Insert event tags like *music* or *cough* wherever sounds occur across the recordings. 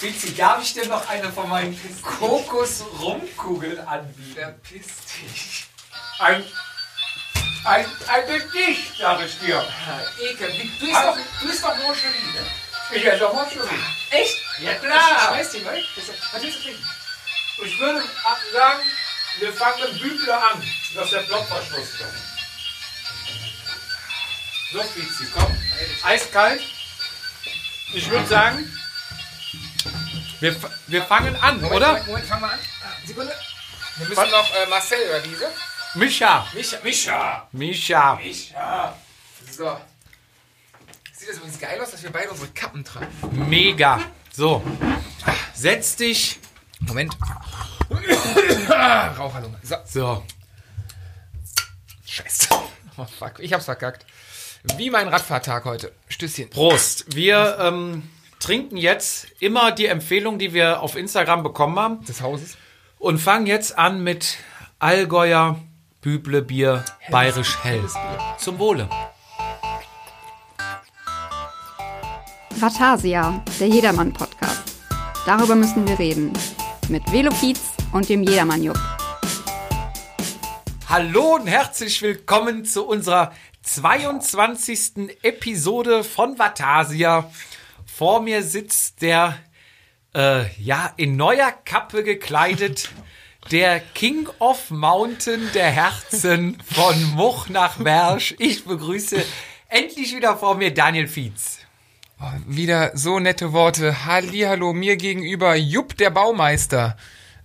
Vizi, darf ich dir noch eine von meinen Kokos-Rumkugeln anbieten? Verpiss dich. Ein, ein, ein Gedicht, sag ich dir. Ekel. Du isst doch, du isst doch Moncherie, ne? Ich esse auch Moncherie. Echt? Ja Ich klar. dir mal. Das ist- Was willst du trinken? Ich würde sagen, wir fangen mit Bübler an, dass der Blockverschluss kommt. So, Vizi, komm. Eiskalt. Ich würde sagen, wir, wir fangen an, Moment, oder? Moment, Moment, fang mal an. Sekunde. Wir müssen noch äh, Marcel oder diese. Micha. Micha. Micha. Micha. Micha. So. Sieht das übrigens geil aus, dass wir beide unsere Kappen tragen? Mega. So. Setz dich. Moment. *coughs* Raucherlunge. So. So. Scheiße. Oh fuck, ich hab's verkackt. Wie mein Radfahrtag heute. Stößchen. Prost. Wir ähm, trinken jetzt immer die Empfehlung, die wir auf Instagram bekommen haben. Des Hauses. Und fangen jetzt an mit Allgäuer Büble Bier Bayerisch Hell. Zum Wohle. Vatasia, der Jedermann-Podcast. Darüber müssen wir reden. Mit Velo Pietz und dem Jedermann-Jupp. Hallo und herzlich willkommen zu unserer 22. Episode von Vatasia. Vor mir sitzt der, äh, ja, in neuer Kappe gekleidet, *laughs* der King of Mountain der Herzen von Much nach Mersch. Ich begrüße endlich wieder vor mir Daniel Fietz. Wieder so nette Worte. Hallihallo, mir gegenüber Jupp der Baumeister.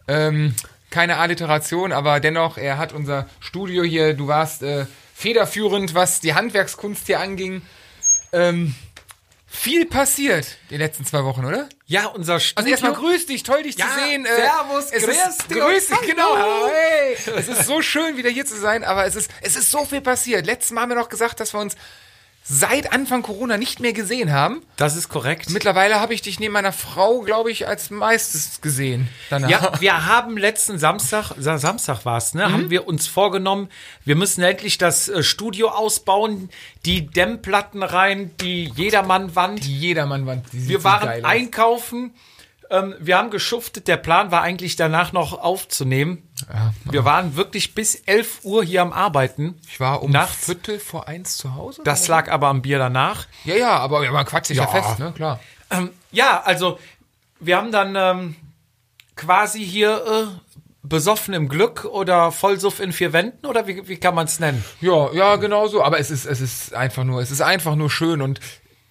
Ähm, keine Alliteration, aber dennoch, er hat unser Studio hier. Du warst äh, federführend, was die Handwerkskunst hier anging. Ähm, viel passiert die letzten zwei Wochen, oder? Ja, unser Studio. Also erstmal grüß dich, toll dich Ja, zu sehen. servus, es grüß ist, dich grüß dich, genau. Hey, es ist so schön, wieder hier zu sein, aber es ist, es ist so viel passiert. Letztes Mal haben wir noch gesagt, dass wir uns seit Anfang Corona nicht mehr gesehen haben. Das ist korrekt. Mittlerweile habe ich dich neben meiner Frau, glaube ich, als meistes gesehen. Danach. Ja, wir haben letzten Samstag, Sa- Samstag war es, ne, haben wir uns vorgenommen, wir müssen endlich das äh, Studio ausbauen, die Dämmplatten rein, die Jedermann-Wand. Die Jedermann-Wand. die Wir waren geil aus. Ähm, wir haben geschuftet, der Plan war eigentlich danach noch aufzunehmen. Wir waren wirklich bis 11 Uhr hier am Arbeiten. Ich war um nachts. Viertel vor eins zu Hause. Das lag aber am Bier danach. ja, ja, aber ja, man quatscht sich ja. Ja. fest, ne? Klar. Ähm, ja, also wir haben dann ähm, quasi hier äh, besoffen im Glück oder Vollsuff in vier Wänden oder wie, wie kann man es nennen? Ja, ja, genau so. Aber es ist, es ist einfach nur, es ist einfach nur schön. Und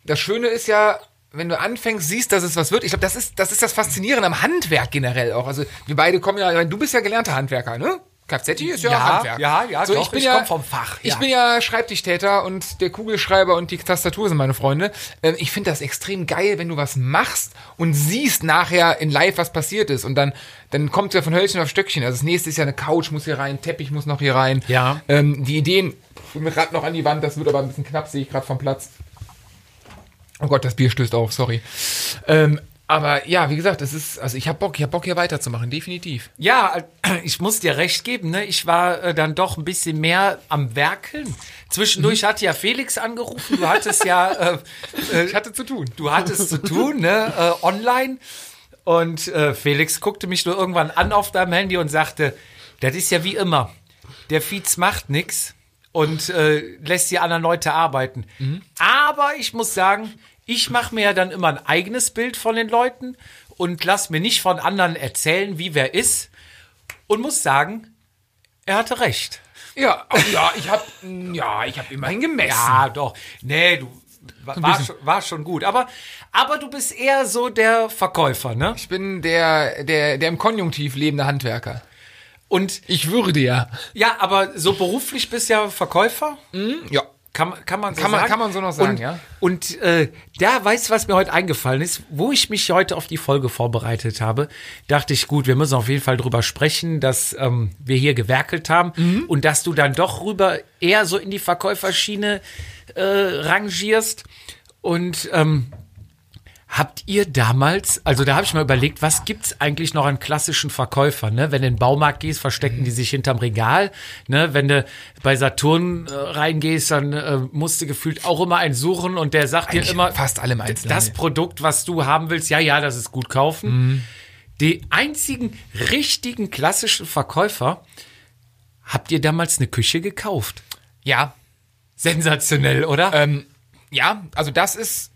das Schöne ist ja, wenn du anfängst, siehst, dass es was wird. Ich glaube, das ist, das ist das Faszinierende am Handwerk generell auch. Also wir beide kommen ja, ich du bist ja gelernter Handwerker, ne? Kfz ist ja, Ja, Handwerk. ja, ja, so, doch, ich bin ich ja vom Fach, Ich ja. bin ja Schreibtischtäter und der Kugelschreiber und die Tastatur sind meine Freunde. Ähm, ich finde das extrem geil, wenn du was machst und siehst nachher in Live, was passiert ist. Und dann, dann kommt ja von Hölzchen auf Stöckchen. Also das nächste ist ja eine Couch muss hier rein, Teppich muss noch hier rein. Ja. Ähm, die Ideen mit Rad noch an die Wand, das wird aber ein bisschen knapp, sehe ich gerade vom Platz. Oh Gott, das Bier stößt auf, sorry. Ähm, aber ja, wie gesagt, es ist, also ich habe Bock, ich habe Bock hier weiterzumachen, definitiv. Ja, äh, ich muss dir recht geben, ne? Ich war äh, dann doch ein bisschen mehr am Werkeln. Zwischendurch hatte ja Felix angerufen, du hattest ja äh, Ich hatte zu tun. du hattest zu tun, ne, äh, online. Und äh, Felix guckte mich nur irgendwann an auf deinem Handy und sagte, das ist ja wie immer. Der Fietz macht nix und äh, lässt die anderen Leute arbeiten. Aber ich muss sagen, ich mache mir ja dann immer ein eigenes Bild von den Leuten und lass mir nicht von anderen erzählen, wie wer ist. Und muss sagen, er hatte recht. Ja, oh, ja, ich habe ja, ich habe immerhin gemessen. Ja, doch. Nee, du war, war, schon, war schon gut. Aber, aber du bist eher so der Verkäufer, ne? Ich bin der, der, der im Konjunktiv lebende Handwerker. Und Ich würde ja. ja, aber so beruflich bist ja Verkäufer. Ja. Kann, man- kann man so Kann man- sagen. kann man so noch sagen, und, ja. Und äh, da, weißt du, was mir heute eingefallen ist? Wo ich mich heute auf die Folge vorbereitet habe, dachte ich, gut, wir müssen auf jeden Fall drüber sprechen, dass ähm, wir hier gewerkelt haben Mhm. und dass du dann doch rüber eher so in die Verkäuferschiene äh, rangierst. Und ähm, Habt ihr damals, also da habe ich mal überlegt, was gibt's eigentlich noch an klassischen Verkäufern? Ne? Wenn du in den Baumarkt gehst, verstecken die sich hinterm Regal. Ne? Wenn du bei Saturn äh, reingehst, dann äh, musst du gefühlt auch immer einen suchen und der sagt dir Eigentlich immer, fast alle im Einzelhandel. das Produkt, was du haben willst, ja, ja, das ist gut kaufen. Mhm. Die einzigen richtigen klassischen Verkäufer, habt ihr damals eine Küche gekauft? Ja, Sensationell, oder? Ähm, ja, also das ist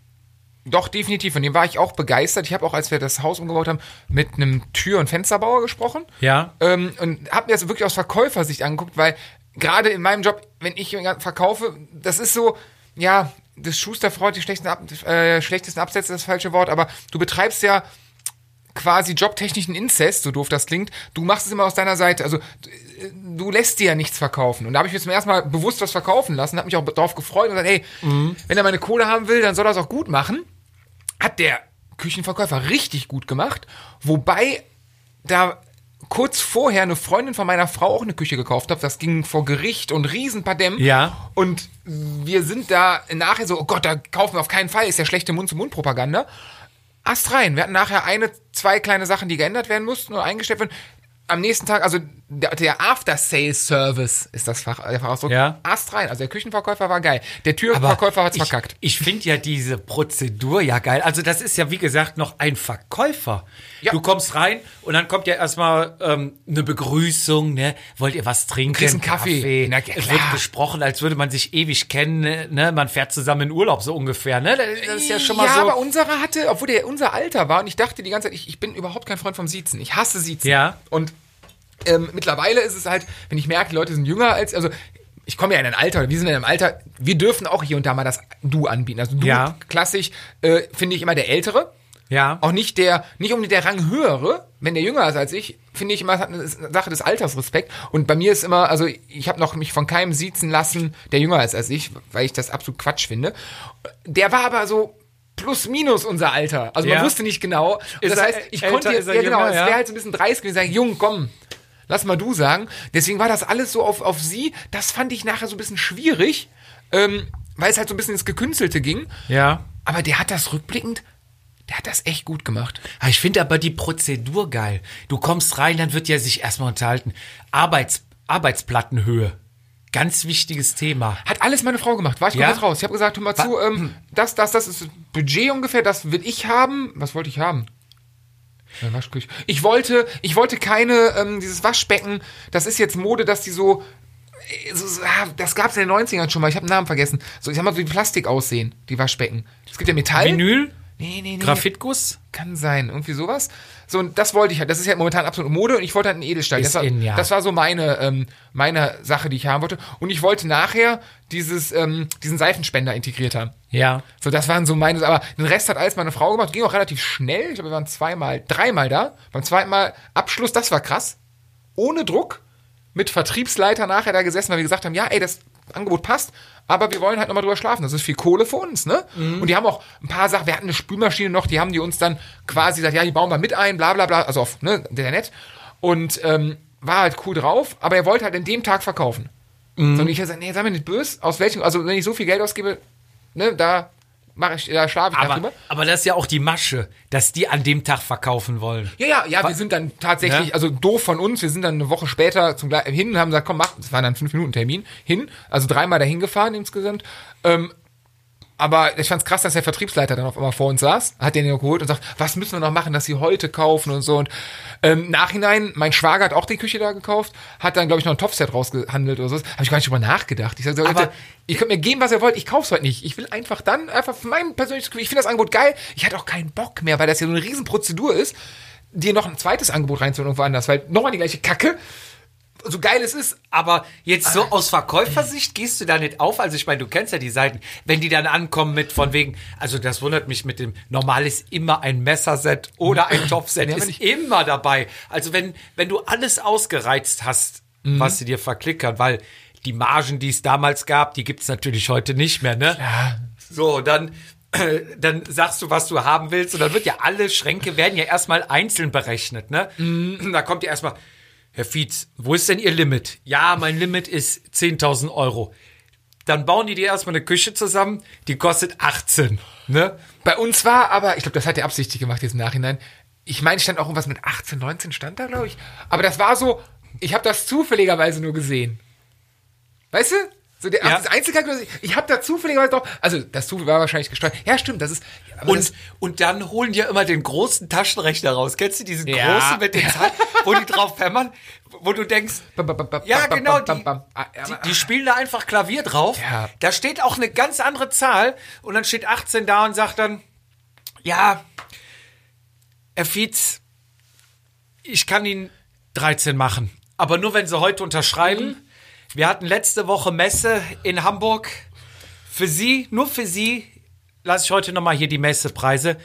doch definitiv. Von dem war ich auch begeistert. Ich habe auch, als wir das Haus umgebaut haben, mit einem Tür- und Fensterbauer gesprochen. Ja. Ähm, und habe mir das wirklich aus Verkäufersicht angeguckt, weil gerade in meinem Job, wenn ich verkaufe, das ist so, ja, das Schusterfrau, die schlechtesten, Ab äh, schlechtesten Absätze, das falsche Wort, aber du betreibst ja quasi jobtechnischen Inzest, so doof das klingt. Du machst es immer aus deiner Seite. Also du- lässt dir ja nichts verkaufen. Und da habe ich mir zum ersten Mal bewusst was verkaufen lassen, habe mich auch darauf gefreut und gesagt, hey, wenn er meine Kohle haben will, dann soll er es auch gut machen. Hat der Küchenverkäufer richtig gut gemacht. Wobei da kurz vorher eine Freundin von meiner Frau auch eine Küche gekauft hat. Das ging vor Gericht und Riesenpadem. Ja. Und wir sind da nachher so, oh Gott, da kaufen wir auf keinen Fall, ist ja schlechte Mund-zu-Mund-Propaganda. Ast rein. Wir hatten nachher eine, zwei kleine Sachen, die geändert werden mussten oder eingestellt werden. Am nächsten Tag, also der, der After-Sales-Service ist das Fach, der Fachausdruck. Ja. Ast rein. Also der Küchenverkäufer war geil. Der Türverkäufer hat's ich, verkackt. Ich finde ja diese Prozedur ja geil. Also das ist ja wie gesagt noch ein Verkäufer. Ja. Du kommst rein und dann kommt ja erstmal ähm, eine Begrüßung, ne? Wollt ihr was trinken? kriegst einen Kaffee. Na, ja, es wird gesprochen, als würde man sich ewig kennen, ne? Man fährt zusammen in Urlaub so ungefähr, ne? Das ist ja schon mal ja, so. aber unserer hatte, obwohl der unser Alter war und ich dachte die ganze Zeit, ich, ich bin überhaupt kein Freund vom Siezen. Ich hasse Siezen. Ja. Und ähm, mittlerweile ist es halt, wenn ich merke, die Leute sind jünger als, also ich komme ja in ein Alter, wir sind in einem Alter, wir dürfen auch hier und da mal das Du anbieten. Also Du, Ja. klassisch, äh, finde ich immer der Ältere. ja. Auch nicht der, nicht unbedingt der Rang höhere, wenn der jünger ist als ich, finde ich immer, hat eine Sache des Altersrespekt. Und bei mir ist immer, also ich habe noch mich von keinem siezen lassen, der jünger ist als ich, weil ich das absolut Quatsch finde. Der war aber so plus minus unser Alter. Also Ja. man wusste nicht genau. Und Ist das heißt, ich konnte jetzt, ist ja genau, es wäre halt so ein bisschen dreist gewesen, sagen, Jung, komm, lass mal du sagen. Deswegen war das alles so auf, auf sie. Das fand ich nachher so ein bisschen schwierig, ähm, weil es halt so ein bisschen ins Gekünstelte ging. Ja. Aber der hat das rückblickend, der hat das echt gut gemacht. Ah, Ich finde aber die Prozedur geil. Du kommst rein, dann wird ja sich erstmal unterhalten. Arbeits, Arbeitsplattenhöhe. Ganz wichtiges Thema. Hat alles meine Frau gemacht. War ich Ja? komplett raus. Ich habe gesagt, hör mal zu, ähm, das, das, das ist das Budget ungefähr, das will ich haben. Was wollte ich haben? Eine Waschküche. Ich wollte, ich wollte keine, ähm, dieses Waschbecken, das ist jetzt Mode, dass die so, äh, so, so ah, das gab es in den 90ern schon mal, ich habe den Namen vergessen. So, ich sag mal, so wie Plastik aussehen, die Waschbecken. Es gibt ja Metall. Vinyl? Nee, nee, nee. Graphitguss? Kann sein, irgendwie sowas. So, und das wollte ich halt. Das ist ja momentan absolut Mode und ich wollte halt einen Edelstahl. Ist das, war, in, ja. das war so meine, ähm, meine Sache, die ich haben wollte. Und ich wollte nachher dieses, ähm, diesen Seifenspender integriert haben. Ja. So, das waren so meine, aber den Rest hat alles meine Frau gemacht. Ging auch relativ schnell. Ich glaube, wir waren zweimal, dreimal da. Beim zweiten Mal Abschluss, das war krass. Ohne Druck. Mit Vertriebsleiter nachher da gesessen, weil wir gesagt haben, ja, ey, das Angebot passt, aber wir wollen halt nochmal drüber schlafen. Das ist viel Kohle für uns, ne? Und die haben auch ein paar Sachen, wir hatten eine Spülmaschine noch, die haben die uns dann quasi gesagt, ja, die bauen wir mit ein, bla bla bla, also auf, ne, der nett. Und ähm, war halt cool drauf, aber er wollte halt in dem Tag verkaufen. So, und ich habe gesagt, nee, sei mir nicht böse, aus welchem, also wenn ich so viel Geld ausgebe, ne, da mache ich, da schlafe ich Aber, darüber. aber das ist ja auch die Masche, dass die an dem Tag verkaufen wollen. Ja, ja, ja, wir sind dann tatsächlich, Ja. also doof von uns, wir sind dann eine Woche später zum hin und haben gesagt, komm, mach, das war dann fünf Minuten Termin, hin, also dreimal dahin gefahren insgesamt. Ähm, aber ich fand's krass, dass der Vertriebsleiter dann auf einmal vor uns saß, hat den geholt und sagt, was müssen wir noch machen, dass sie heute kaufen und so. Und ähm, Nachhinein, mein Schwager hat auch die Küche da gekauft, hat dann, glaube ich, noch ein Topfset rausgehandelt oder so. Habe ich gar nicht drüber nachgedacht. Ich sag, so, Aber- ihr könnt mir geben, was ihr wollt, ich kauf's heute nicht. Ich will einfach dann, einfach für mein persönliches Gefühl, ich finde das Angebot geil. Ich hatte auch keinen Bock mehr, weil das ja so eine riesen Prozedur ist, dir noch ein zweites Angebot reinzuholen irgendwo anders, weil nochmal die gleiche Kacke, so geil es ist, Aber jetzt so aus Verkäufersicht gehst du da nicht auf. Also ich meine, du kennst ja die Seiten, wenn die dann ankommen mit von wegen, also das wundert mich mit dem, normal ist immer ein Messerset oder ein *laughs* Topfset, aber ist immer dabei. Also wenn, wenn du alles ausgereizt hast, was sie dir verklickern, weil die Margen, die es damals gab, die gibt's natürlich heute nicht mehr, ne? So, dann, *clears throat* dann sagst du, was du haben willst und dann wird ja alle Schränke werden ja erstmal einzeln berechnet, ne? Da kommt ja erstmal, Herr Fietz, wo ist denn Ihr Limit? Ja, mein Limit ist 10.000 Euro. dann bauen die dir erstmal eine Küche zusammen, die kostet 18. Ne? Bei uns war aber, ich glaube, das hat er absichtlich gemacht jetzt im Nachhinein. Ich meine, stand auch irgendwas mit 18, 19 stand da, glaube ich. Aber das war so, ich habe das zufälligerweise nur gesehen. Weißt du? So der, Ja. das Einzelkalkulator, ich habe da zufälligerweise drauf, also das Zufall war wahrscheinlich gesteuert. Ja, stimmt, das ist, aber das, Und, und dann holen die ja immer den großen Taschenrechner raus. Kennst du diesen Ja. großen mit den Zahlen, wo die drauf hämmern, wo du denkst, ja genau, die, die, die spielen da einfach Klavier drauf. Ja. Da steht auch eine ganz andere Zahl und dann steht 18 da und sagt dann, ja, Herr Fietz, ich kann Ihnen 13 machen. Aber nur wenn Sie heute unterschreiben. Wir hatten letzte Woche Messe in Hamburg. Für Sie, nur für Sie, lasse ich heute nochmal hier die Messepreise.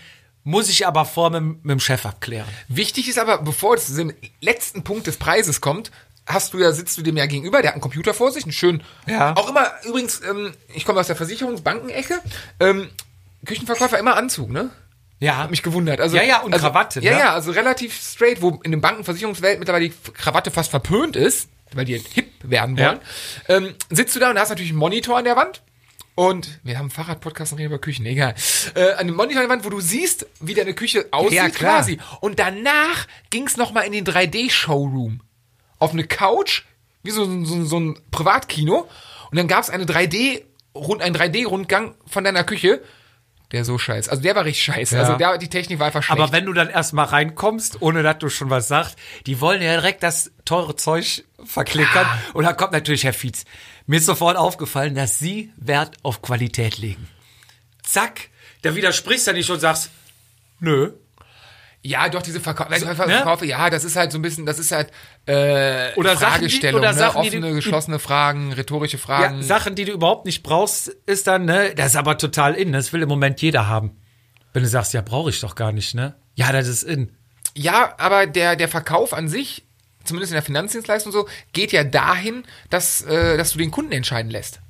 Muss ich aber vor mit, mit dem Chef abklären. Wichtig ist aber, bevor es zu dem letzten Punkt des Preises kommt, hast du ja, sitzt du dem ja gegenüber, der hat einen Computer vor sich, einen schönen, Ja. auch immer, übrigens, ähm, ich komme aus der Versicherungsbankenecke, ähm, Küchenverkäufer immer Anzug, ne? Ja. Hat mich gewundert. Also, Ja, ja, und also, Krawatte, Ja, ne? ja, also relativ straight, wo in der Bankenversicherungswelt mittlerweile die Krawatte fast verpönt ist, weil die hip werden wollen. Ähm, sitzt du da und hast natürlich einen Monitor an der Wand. Und wir haben Fahrradpodcast und reden über Küchen, egal. Äh, an dem Monitor an der Wand, wo du siehst, wie deine Küche aussieht Ja, quasi. Und danach ging's noch mal in den 3D-Showroom. Auf eine Couch, wie so, so, so ein Privatkino. Und dann gab's eine 3D, rund, einen 3D-Rundgang von deiner Küche. Der so scheiße. Also der war richtig scheiße. Ja. Also der, die Technik war einfach schlecht. Aber wenn du dann erstmal reinkommst, ohne dass du schon was sagst, die wollen ja direkt das teure Zeug verklickern. Und dann kommt natürlich Herr Fietz. Mir ist sofort aufgefallen, dass Sie Wert auf Qualität legen. Zack, da widersprichst du nicht und sagst, nö. Ja, doch, diese Verkau ne? Verkaufe, ja, das ist halt so ein bisschen, das ist halt äh, Oder Sachen, die- Fragestellung, oder ne? Sachen, offene, du- geschlossene Fragen, rhetorische Ja, Fragen. Sachen, die du überhaupt nicht brauchst, ist dann, ne, das ist aber total in. Das will im Moment jeder haben. Wenn du sagst, ja, brauche ich doch gar nicht, ne? Ja, das ist in. Ja, aber der, der Verkauf an sich, zumindest in der Finanzdienstleistung so, geht ja dahin, dass, äh, dass du den Kunden entscheiden lässt.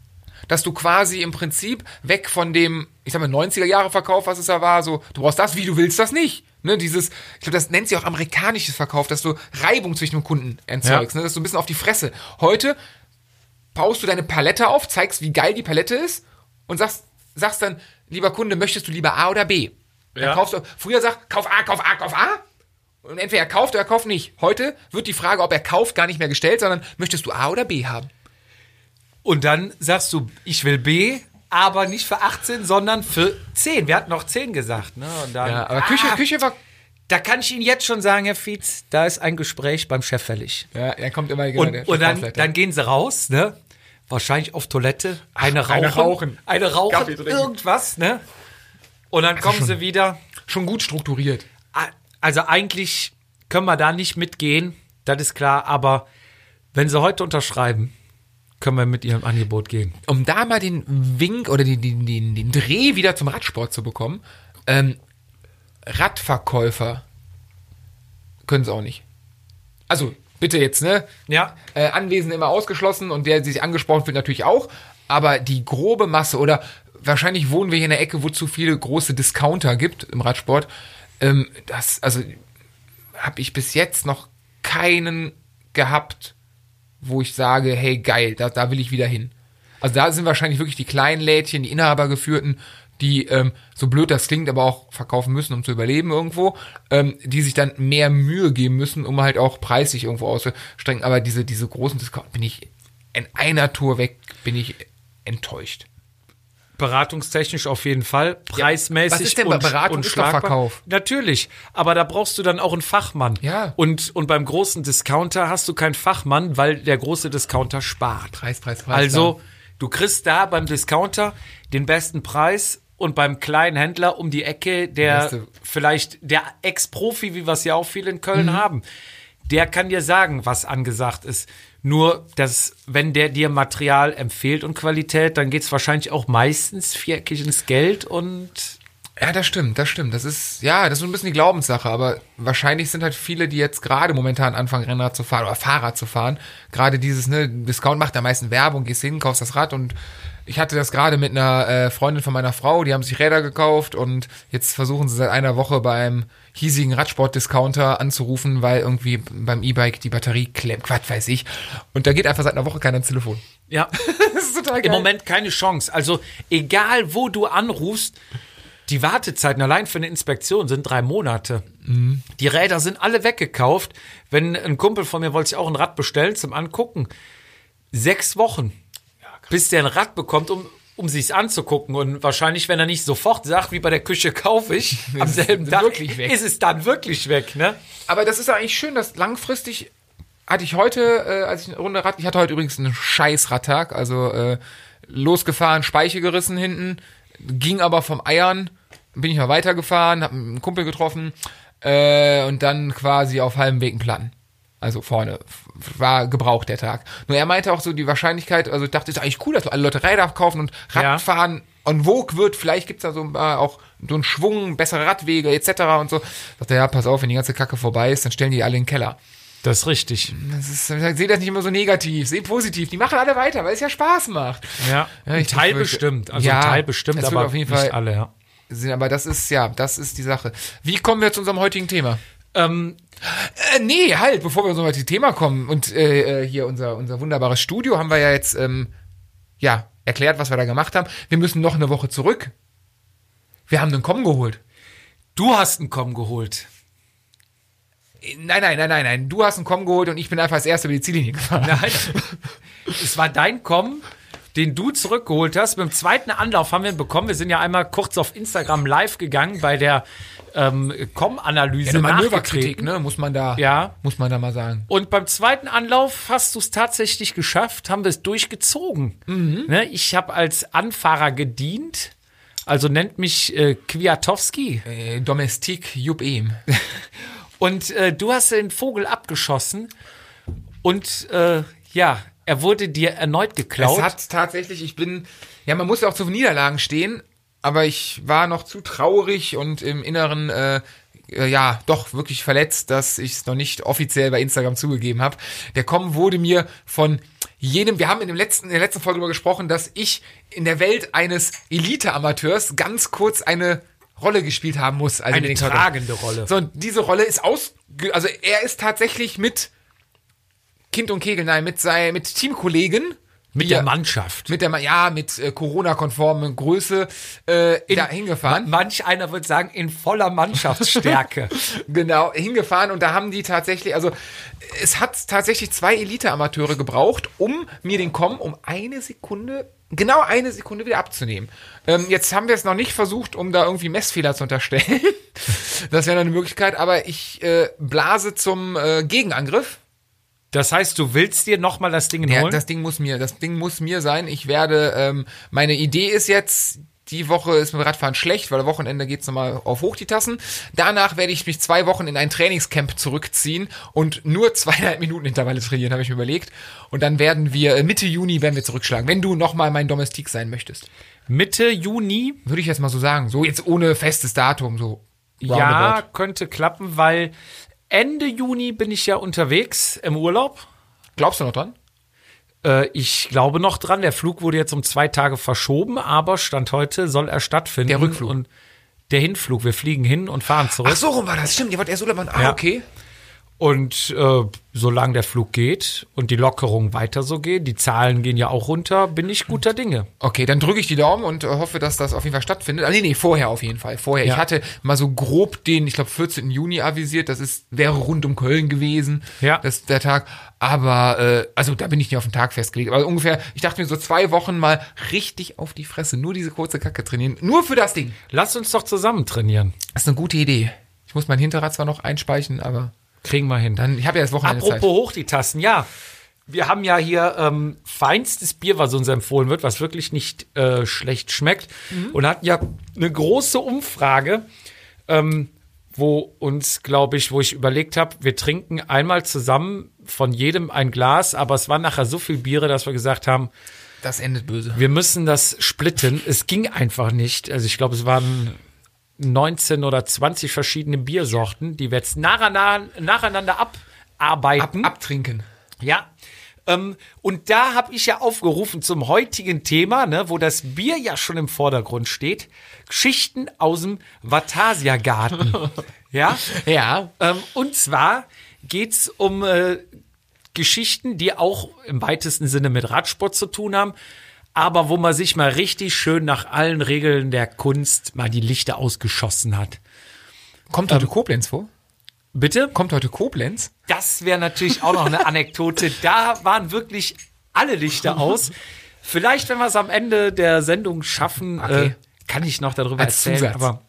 Dass du quasi im Prinzip weg von dem, ich sag mal, 90er-Jahre-Verkauf, was es da war, so, du brauchst das, wie du willst das nicht. Ne, dieses, ich glaube, das nennt sich auch amerikanisches Verkauf, dass du Reibung zwischen dem Kunden erzeugst, Ja. ne, dass du ein bisschen auf die Fresse. Heute baust du deine Palette auf, zeigst, wie geil die Palette ist und sagst, sagst dann, lieber Kunde, möchtest du lieber A oder B? Dann Ja. kaufst du, früher sag, kauf A, kauf A, kauf A. Und entweder er kauft oder er kauft nicht. Heute wird die Frage, ob er kauft, gar nicht mehr gestellt, sondern möchtest du A oder B haben? Und dann sagst du, ich will B, aber nicht für 18, sondern für 10. Wir hatten noch 10 gesagt, ne? Und dann, Ja, aber Küche, Ah, Küche war. Da kann ich Ihnen jetzt schon sagen, Herr Fietz, da ist ein Gespräch beim Chef fällig. Ja, er kommt immer genau, Und, und dann, dann gehen sie raus, ne? Wahrscheinlich auf Toilette, eine rauchen, eine rauchen. eine rauchen, irgendwas, ne? Und dann kommen sie wieder. schon gut strukturiert. Also eigentlich können wir da nicht mitgehen, das ist klar, aber wenn sie heute unterschreiben, können wir mit ihrem Angebot gehen. Um da mal den Wink oder den, den, den, den Dreh wieder zum Radsport zu bekommen, ähm, Radverkäufer können es auch nicht. Also, bitte jetzt, ne? Ja. äh, Anwesende immer ausgeschlossen und der, der sich angesprochen wird, natürlich auch. Aber die grobe Masse oder wahrscheinlich wohnen wir hier in der Ecke, wo zu viele große Discounter gibt im Radsport. Ähm, das, also habe ich bis jetzt noch keinen gehabt, wo ich sage, hey geil, da, da will ich wieder hin. Also da sind wahrscheinlich wirklich die kleinen Lädchen, die Inhabergeführten, die, ähm, so blöd das klingt, aber auch verkaufen müssen, um zu überleben irgendwo, ähm, die sich dann mehr Mühe geben müssen, um halt auch preislich irgendwo auszustrengen. Aber diese, diese großen Discount bin ich in einer Tour weg, bin ich enttäuscht. Beratungstechnisch auf jeden Fall, preismäßig was ist denn bei und, Beratung? und. Verkauf. Natürlich, aber da brauchst du dann auch einen Fachmann. Ja. Und, und beim großen Discounter hast du keinen Fachmann, weil der große Discounter spart. Preis, Preis, Preis. Also, du kriegst da beim Discounter den besten Preis und beim kleinen Händler um die Ecke, der Beste. vielleicht der Ex-Profi, wie wir es ja auch viel in Köln haben, der kann dir sagen, was angesagt ist. Nur, dass, wenn der dir Material empfiehlt und Qualität, dann geht's wahrscheinlich auch meistens viereckig ins Geld und Ja, das stimmt, das stimmt. Das ist, ja, das ist so ein bisschen die Glaubenssache, aber wahrscheinlich sind halt viele, die jetzt gerade momentan anfangen, Rennrad zu fahren oder Fahrrad zu fahren. Gerade dieses, ne, Discount macht am meisten Werbung, gehst hin, kaufst das Rad und ich hatte das gerade mit einer äh, Freundin von meiner Frau, die haben sich Räder gekauft und jetzt versuchen sie seit einer Woche beim hiesigen Radsport-Discounter anzurufen, weil irgendwie beim E-Bike die Batterie klemmt, Quatsch weiß ich. Und da geht einfach seit einer Woche keiner ins Telefon. ja. *laughs* Das ist total geil. Im Moment keine Chance. Also egal, wo du anrufst, die Wartezeiten allein für eine Inspektion sind drei Monate. Die Räder sind alle weggekauft. Wenn ein Kumpel von mir wollte sich auch ein Rad bestellen zum Angucken, sechs Wochen, bis der ein Rad bekommt, um um sich's anzugucken und wahrscheinlich, wenn er nicht sofort sagt, wie bei der Küche kaufe ich, *laughs* am selben Tag wirklich weg. ist es dann wirklich weg, ne? Aber das ist ja eigentlich schön, dass langfristig hatte ich heute, äh, als ich eine Runde Rad, ich hatte heute übrigens einen scheiß Radtag, also äh, losgefahren, Speiche gerissen hinten, ging aber vom Eiern, bin ich mal weitergefahren, hab einen Kumpel getroffen äh, und dann quasi auf halbem Weg einen Platten. Also vorne war gebraucht der Tag. Nur er meinte auch so die Wahrscheinlichkeit, also ich dachte, ist eigentlich cool, dass alle Leute Räder kaufen und Ja. Radfahren en vogue wird. Vielleicht gibt's da so äh, auch so einen Schwung, bessere Radwege etc. und so. Dachte, ja, pass auf, wenn die ganze Kacke vorbei ist, dann stellen die alle in den Keller. Das ist richtig. Das ist, ich sehe das nicht immer so negativ, sehe positiv. Die machen alle weiter, weil es ja Spaß macht. Ja, Ja, ein ich Teil befürchte- bestimmt. Also Ja, ein Teil bestimmt, aber auf jeden nicht Fall- alle, ja. Sind- Aber das ist, ja, das ist die Sache. Wie kommen wir zu unserem heutigen Thema? Ähm, Äh, nee, halt, bevor wir zu unserem Thema kommen und äh, äh, hier unser, unser wunderbares Studio haben wir ja jetzt, ähm, ja, erklärt, was wir da gemacht haben. Wir müssen noch eine Woche zurück. Wir haben einen Komm geholt. du hast einen Komm geholt. Nein, nein, nein, nein, nein. Du hast einen Komm geholt und ich bin einfach als Erster über die Ziellinie gefahren. Nein. *laughs* es war dein Komm, den du zurückgeholt hast. Dem zweiten Anlauf haben wir ihn bekommen. Wir sind ja einmal kurz auf Instagram live gegangen bei der ähm, Com-Analyse. Eine Manöverkritik, ne? Muss man da, Ja. muss man da mal sagen. Und beim zweiten Anlauf hast du es tatsächlich geschafft, haben wir es durchgezogen. Mhm. Ne, ich habe als Anfahrer gedient, also nennt mich äh, Kwiatowski. Äh, Domestik Jupp Ehm. *laughs* Und äh, du hast den Vogel abgeschossen und äh, ja, er wurde dir erneut geklaut. Es hat tatsächlich, ich bin, ja, man muss ja auch zu Niederlagen stehen, aber ich war noch zu traurig und im Inneren, äh, äh, ja, doch wirklich verletzt, dass ich es noch nicht offiziell bei Instagram zugegeben habe. Der Com wurde mir von jedem, wir haben in, dem letzten, in der letzten Folge darüber gesprochen, dass ich in der Welt eines Elite-Amateurs ganz kurz eine Rolle gespielt haben muss. Also Eine tragende Rolle. So, und diese Rolle ist aus, also er ist tatsächlich mit Kind und Kegel, nein, mit sei, mit Teamkollegen. mit der Mannschaft. mit der, Ma- ja, mit äh, Corona-konformen Größe äh, da hingefahren. Manch einer würde sagen, in voller Mannschaftsstärke. *laughs* Genau, hingefahren und da haben die tatsächlich, also es hat tatsächlich zwei Elite-Amateure gebraucht, um mir den Kommen um eine Sekunde, genau eine Sekunde wieder abzunehmen. Ähm, jetzt haben wir es noch nicht versucht, um da irgendwie Messfehler zu unterstellen. *laughs* das wäre noch eine Möglichkeit, aber ich äh, blase zum äh, Gegenangriff. Das heißt, du willst dir nochmal das Ding Ja, holen? das Ding muss mir, das Ding muss mir sein. Ich werde, ähm, meine Idee ist jetzt, die Woche ist mit Radfahren schlecht, weil am Wochenende geht's nochmal auf hoch die Tassen. Danach werde ich mich zwei Wochen in ein Trainingscamp zurückziehen und nur zweieinhalb Minuten Intervalle trainieren, habe ich mir überlegt. Und dann werden wir, äh, Mitte Juni werden wir zurückschlagen, wenn du nochmal mein Domestik sein möchtest. Mitte Juni, Würde ich jetzt mal so sagen. So jetzt ohne festes Datum, so. ja, könnte klappen, weil Ende Juni bin ich ja unterwegs im Urlaub. Glaubst du noch dran? Äh, ich glaube noch dran, der Flug wurde jetzt um zwei Tage verschoben, aber Stand heute soll er stattfinden. Der Rückflug. Und der Hinflug, wir fliegen hin und fahren zurück. Ach so rum war das, stimmt. Ihr wollt erst Urlaub machen. Ah, Ja. okay. Und äh, solange der Flug geht und die Lockerungen weiter so gehen, die Zahlen gehen ja auch runter, bin ich guter Dinge. Okay, dann drücke ich die Daumen und äh, hoffe, dass das auf jeden Fall stattfindet. Ah, nee, nee, vorher auf jeden Fall. Vorher. Ja. Ich hatte mal so grob den, ich glaube, 14. Juni avisiert. Das ist, wäre rund um Köln gewesen. Ja. Das ist der Tag. Aber, äh, also da bin ich nicht auf den Tag festgelegt. Aber ungefähr, ich dachte mir so zwei Wochen mal richtig auf die Fresse. Nur diese kurze Kacke trainieren. Nur für das Ding. Lass uns doch zusammen trainieren. Das ist eine gute Idee. Ich muss mein Hinterrad zwar noch einspeichen, aber Kriegen wir hin. dann, ich habe ja das Wochenende Apropos Zeit. hoch die Tassen, ja. Wir haben ja hier ähm, feinstes Bier, was uns empfohlen wird, was wirklich nicht äh, schlecht schmeckt. Und hatten ja eine große Umfrage, ähm, wo uns, glaube ich, wo ich überlegt habe, wir trinken einmal zusammen von jedem ein Glas, aber es waren nachher so viel Biere, dass wir gesagt haben, Das endet böse. wir müssen das splitten. Es ging einfach nicht. Also ich glaube, es waren 19 oder 20 verschiedene Biersorten, die wir jetzt nacheinander, nacheinander Ab, abarbeiten. abtrinken. Ja. Ähm, und da habe ich ja aufgerufen zum heutigen Thema, ne, wo das Bier ja schon im Vordergrund steht. Geschichten aus dem Vatasia-Garten. *laughs* ja. Ja. Ähm, und zwar geht's um äh, Geschichten, die auch im weitesten Sinne mit Radsport zu tun haben, aber wo man sich mal richtig schön nach allen Regeln der Kunst mal die Lichter ausgeschossen hat. Kommt heute Koblenz vor? Bitte? Kommt heute Koblenz? Das wäre natürlich auch noch eine *laughs* Anekdote. Da waren wirklich alle Lichter aus. Vielleicht, wenn wir es am Ende der Sendung schaffen, Okay. äh, kann ich noch darüber Als erzählen. Zusatz. Aber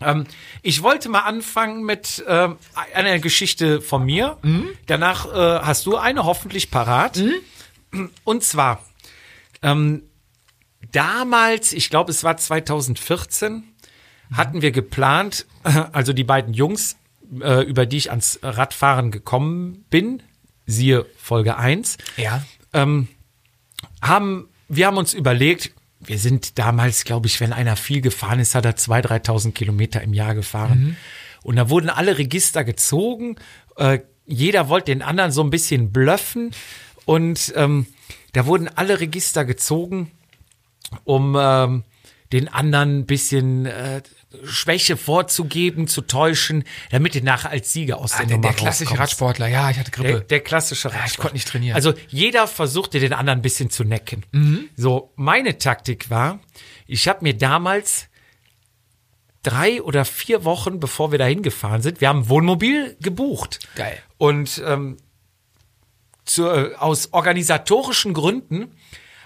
ähm, ich wollte mal anfangen mit ähm, einer Geschichte von mir. Danach äh, hast du eine hoffentlich parat. Und zwar ähm, damals, ich glaube, es war 2014, hatten wir geplant, *laughs* also die beiden Jungs, äh, über die ich ans Radfahren gekommen bin, siehe Folge 1, Ja. ähm, haben, wir haben uns überlegt, wir sind damals, glaube ich, wenn einer viel gefahren ist, hat er 2.000, 3.000 Kilometer im Jahr gefahren. Und da wurden alle Register gezogen. Äh, jeder wollte den anderen so ein bisschen blöffen. Und ähm, da wurden alle Register gezogen, um ähm, den anderen ein bisschen äh, Schwäche vorzugeben, zu täuschen, damit du nachher als Sieger aus Ah, der der, Nummer der klassische rauskommst. Radsportler. Ja, ich hatte Der, Grippe. der klassische Ja, ich konnte nicht trainieren. Also jeder versuchte den anderen ein bisschen zu necken. Mhm. So, meine Taktik war, ich habe mir damals drei oder vier Wochen, bevor wir da hingefahren sind, wir haben Wohnmobil gebucht. Geil. Und ähm, zu, äh, aus organisatorischen Gründen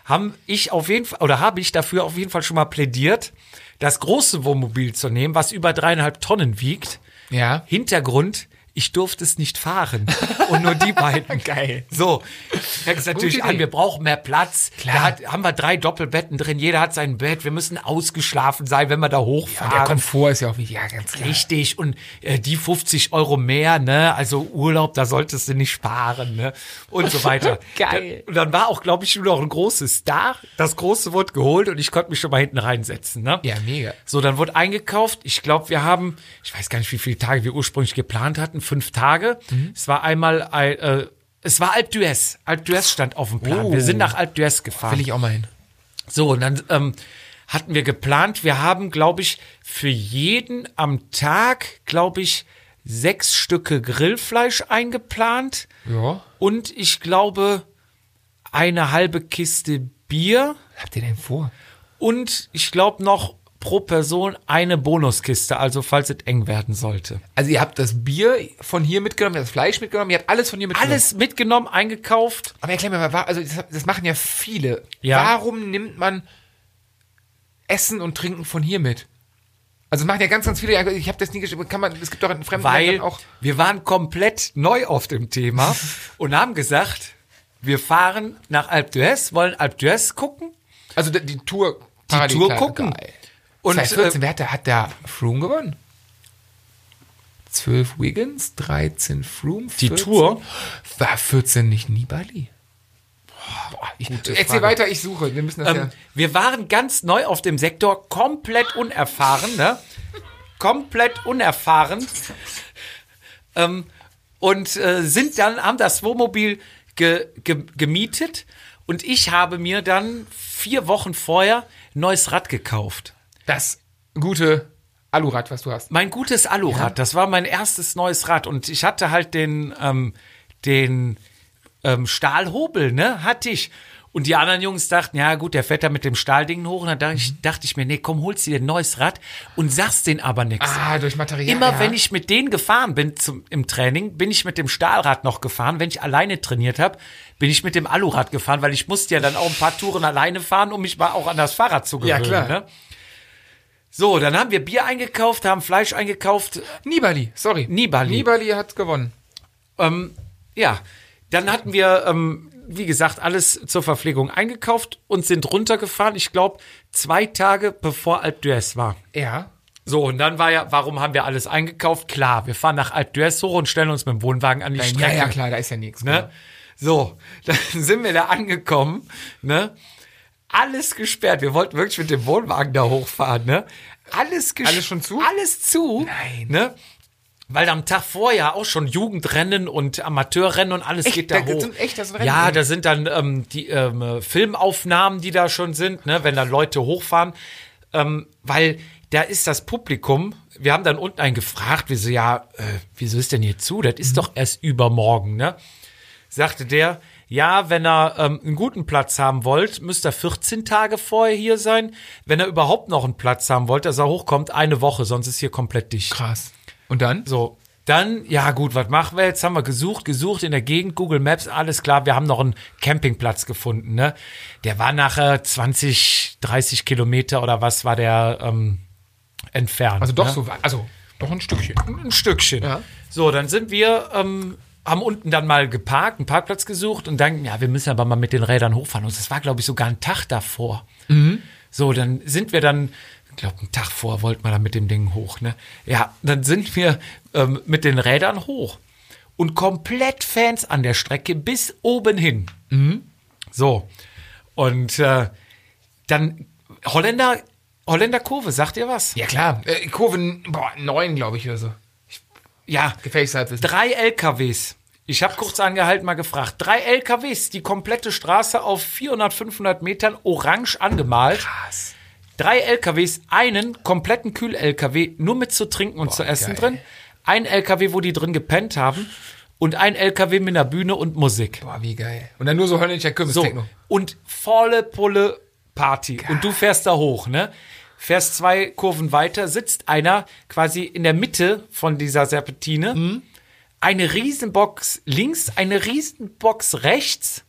haben ich auf jeden Fall oder habe ich dafür auf jeden Fall schon mal plädiert, das große Wohnmobil zu nehmen, was über dreieinhalb Tonnen wiegt. Ja. Hintergrund, ich durfte es nicht fahren. Und nur die beiden. *laughs* Geil. So, fängt es natürlich an, wir brauchen mehr Platz. Klar. Da hat, haben wir drei Doppelbetten drin, jeder hat sein Bett, wir müssen ausgeschlafen sein, wenn wir da Und der hochfahren. Komfort ist ja auch wichtig. Ja, ganz klar. Richtig, und äh, die 50 Euro mehr, ne? Also Urlaub, da solltest du nicht sparen, ne? Und so weiter. *laughs* Geil. Und dann war auch, glaube ich, nur noch ein großes da. Das große wurde geholt und ich konnte mich schon mal hinten reinsetzen, ne? Ja, mega. So, dann wurde eingekauft. Ich glaube, wir haben, ich weiß gar nicht, wie viele Tage wir ursprünglich geplant hatten, fünf Tage. Mhm. Es war einmal, ein, äh, es war Alp d'Huez. Alp d'Huez stand auf dem Plan. Oh. Wir sind nach Alp d'Huez gefahren. Will ich auch mal hin. So, und dann ähm, hatten wir geplant, wir haben, glaube ich, für jeden am Tag, glaube ich, sechs Stücke Grillfleisch eingeplant. Ja. Und ich glaube, eine halbe Kiste Bier. Habt ihr denn vor? Und ich glaube noch pro Person eine Bonuskiste, also falls es eng werden sollte. Also ihr habt das Bier von hier mitgenommen, ihr habt das Fleisch mitgenommen, ihr habt alles von hier mitgenommen. Alles mitgenommen, eingekauft. Aber erklär mir mal, also das, das machen ja viele. Ja. Warum nimmt man Essen und Trinken von hier mit? Also machen ja ganz, ganz viele. Ich habe das nie geschrieben. Kann man? Es gibt doch in fremden Weil auch. wir waren komplett neu auf dem Thema *laughs* und haben gesagt, wir fahren nach Alp d'Huez, wollen Alp d'Huez gucken. Also die, die Tour. Die Tour gucken. Geil. Und, 2014, äh, wer hat da, hat da Froome gewonnen? 12 Wiggins, 13 Froome, Die 14, Tour? War 14 nicht Nibali? Boah, ich, erzähl weiter, ich suche. Wir müssen das Ähm, ja. wir waren ganz neu auf dem Sektor, komplett unerfahren, ne? Komplett unerfahren. Ähm, und äh, sind dann, haben das Wohnmobil ge, ge, gemietet und ich habe mir dann vier Wochen vorher ein neues Rad gekauft. Das gute Alurad, was du hast. Mein gutes Alurad, das war mein erstes neues Rad und ich hatte halt den, ähm, den ähm, Stahlhobel, ne, hatte ich. Und die anderen Jungs dachten, ja gut, der fährt da mit dem Stahlding hoch. Und dann dachte ich, dachte ich mir, nee, komm, holst dir ein neues Rad und sagst denen aber nichts. Ah, durch Material. Immer ja. wenn ich mit denen gefahren bin zum, im Training, bin ich mit dem Stahlrad noch gefahren. Wenn ich alleine trainiert habe, bin ich mit dem Alurad gefahren, weil ich musste ja dann auch ein paar Touren alleine fahren, um mich mal auch an das Fahrrad zu gewöhnen. Ja, klar. Ne? So, dann haben wir Bier eingekauft, haben Fleisch eingekauft. Nibali, sorry. Nibali. Nibali hat gewonnen. Ähm, ja, dann hatten wir, ähm, wie gesagt, alles zur Verpflegung eingekauft und sind runtergefahren. Ich glaube, zwei Tage bevor Alp d'Huez war. Ja. So, und dann war ja, warum haben wir alles eingekauft? Klar, wir fahren nach Alp d'Huez hoch und stellen uns mit dem Wohnwagen an die Ja, Strecke. ja, klar, da ist ja nichts. Ne? So, *laughs* dann sind wir da angekommen, ne? Alles gesperrt. Wir wollten wirklich mit dem Wohnwagen da hochfahren, ne? Alles gesperrt. Alles schon zu? Alles zu. Nein. Ne? Weil am Tag vorher auch schon Jugendrennen und Amateurrennen und alles Echt? geht da Da hoch. sind echt das Rennen ja, da sind dann ähm, die ähm, äh, Filmaufnahmen, die da schon sind, ne? wenn da Leute hochfahren. Ähm, weil da ist das Publikum, wir haben dann unten einen gefragt, wir so, ja, äh, wieso ist denn hier zu? Das ist doch erst übermorgen, ne? Sagte der, ja, wenn er ähm, einen guten Platz haben wollt, müsste er 14 Tage vorher hier sein. Wenn er überhaupt noch einen Platz haben wollt, dass er hochkommt, eine Woche, sonst ist hier komplett dicht. Krass. Und dann? So, dann, ja gut, was machen wir jetzt? Haben wir gesucht, gesucht in der Gegend, Google Maps, alles klar, wir haben noch einen Campingplatz gefunden, ne? Der war nachher 20, 30 Kilometer oder was war der ähm, entfernt. Also doch ne? so, also doch ein Stückchen. ein Stückchen. Ja. So, dann sind wir, ähm, haben unten dann mal geparkt, einen Parkplatz gesucht und dann, ja, wir müssen aber mal mit den Rädern hochfahren. Und das war, glaube ich, sogar ein Tag davor. So, dann sind wir dann, ich glaube, einen Tag vor wollten wir dann mit dem Ding hoch, ne? Ja, dann sind wir ähm, mit den Rädern hoch. Und komplett Fans an der Strecke bis oben hin. So. Und äh, dann Holländer, Holländer Kurve, sagt ihr was? Ja klar. Äh, Kurven, boah, neun, glaube ich, oder so. Ja, Gefährliches Halbwissen. drei LKWs. Ich habe kurz angehalten, mal gefragt. Drei LKWs, die komplette Straße auf 400, 500 Metern orange angemalt. Krass. Drei LKWs, einen kompletten Kühl-LKW, nur mit zu trinken und zu essen geil. drin. Ein LKW, wo die drin gepennt haben. Und ein LKW mit einer Bühne und Musik. Boah, wie geil. Und dann nur so holländischer So, Kürbis-Techno. und volle Pulle Party. Und du fährst da hoch, ne? Fährst zwei Kurven weiter, sitzt einer quasi in der Mitte von dieser Serpentine. Mhm. Eine Riesenbox links, eine Riesenbox rechts.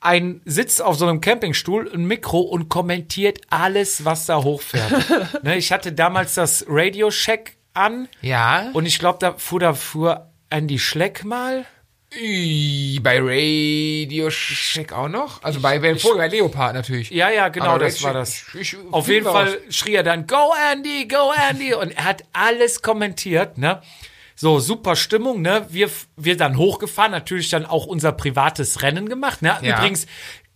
Ein sitzt auf so einem Campingstuhl, ein Mikro und kommentiert alles, was da hochfährt. *laughs* ne, ich hatte damals das Radio Shack an Ja. und ich glaube, da fuhr da fuhr Andy Schleck mal. Bei Radio Shack auch noch? Also bei, bei, bei Leopard natürlich. Ja, ja, genau, Aber das war das. ich- ich- Auf jeden Fall schrie er dann, go Andy, go Andy. Und er hat alles kommentiert, ne? So, super Stimmung, ne? Wir, wir dann hochgefahren, natürlich dann auch unser privates Rennen gemacht, ne? Ja. Übrigens,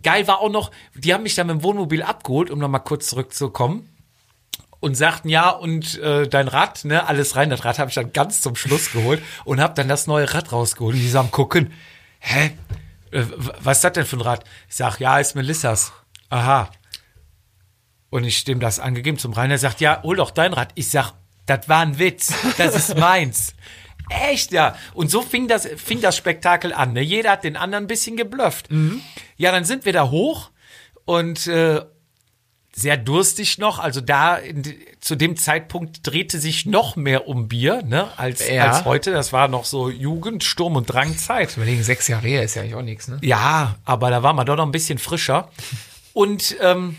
geil war auch noch, die haben mich dann mit dem Wohnmobil abgeholt, um nochmal kurz zurückzukommen. Und sagten, ja, und äh, dein Rad, ne, alles rein. Das Rad habe ich dann ganz zum Schluss geholt und habe dann das neue Rad rausgeholt. Und die sagen, gucken, hä? Äh, was ist das denn für ein Rad? Ich sag, ja, ist Melissas. Aha. Und ich dem das angegeben zum Rainer, sagt, ja, hol doch dein Rad. Ich sag, das war ein Witz, das ist *laughs* meins. Echt, ja. Und so fing das, fing das Spektakel an. Ne? Jeder hat den anderen ein bisschen geblufft. Ja, dann sind wir da hoch und äh, sehr durstig noch. Also da in, zu dem Zeitpunkt drehte sich noch mehr um Bier ne? als, Ja. als heute. Das war noch so Jugend, Sturm und Drangzeit. Überlegen, sechs Jahre her ist ja eigentlich auch nichts, ne? Ja, aber da war man doch noch ein bisschen frischer. *laughs* Und ähm,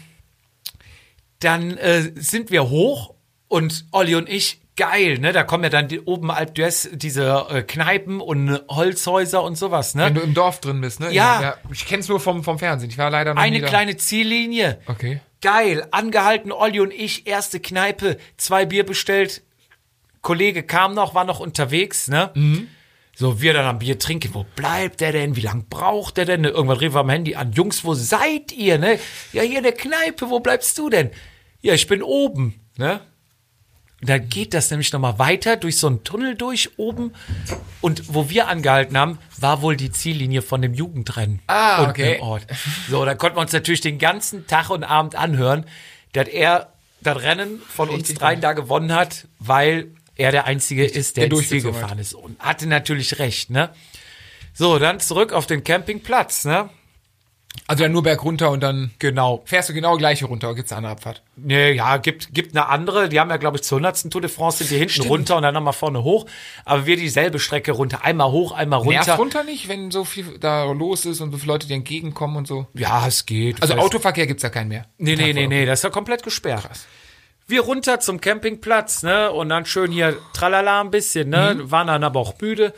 dann äh, sind wir hoch und Olli und ich, geil, ne? Da kommen ja dann die, oben Alp d'Huez diese äh, Kneipen und Holzhäuser und sowas, ne? Wenn du im Dorf drin bist, ne? Ja. Ich kenn's nur vom, vom Fernsehen. Ich war leider noch Eine kleine Ziellinie. Okay. Geil, angehalten, Olli und ich, erste Kneipe, zwei Bier bestellt. Kollege kam noch, war noch unterwegs, ne? So, wir dann am Bier trinken. Wo bleibt der denn? Wie lange braucht der denn? Irgendwann rief er am Handy an. Jungs, wo seid ihr, ne? Ja, hier in der Kneipe, wo bleibst du denn? Ja, ich bin oben, ne? Und dann geht das nämlich nochmal weiter durch so einen Tunnel durch oben. Und wo wir angehalten haben, war wohl die Ziellinie von dem Jugendrennen. Ah, okay. Ort. So, da konnten wir uns natürlich den ganzen Tag und Abend anhören, dass er das Rennen von uns Richtig dreien da gewonnen hat, weil er der Einzige ist, der, der ins Ziel gefahren ist. Und hatte natürlich recht, ne? So, dann zurück auf den Campingplatz, ne? Also dann nur berg runter und dann Genau. fährst du genau gleiche runter. Gibt's eine andere Abfahrt? Nee, ja, gibt, gibt eine andere. Die haben ja, glaube ich, zur 100. Tour de France sind die hinten Stimmt. runter und dann nochmal vorne hoch. Aber wir dieselbe Strecke runter. Einmal hoch, einmal Nervt runter. runter nicht, wenn so viel da los ist und so viele Leute dir entgegenkommen und so? Ja, es geht. Also Autoverkehr gibt's ja keinen mehr. Nee, nee, nee, nee, das ist ja komplett gesperrt. Wir runter zum Campingplatz, ne? Und dann schön hier tralala ein bisschen, ne? Waren dann aber auch müde.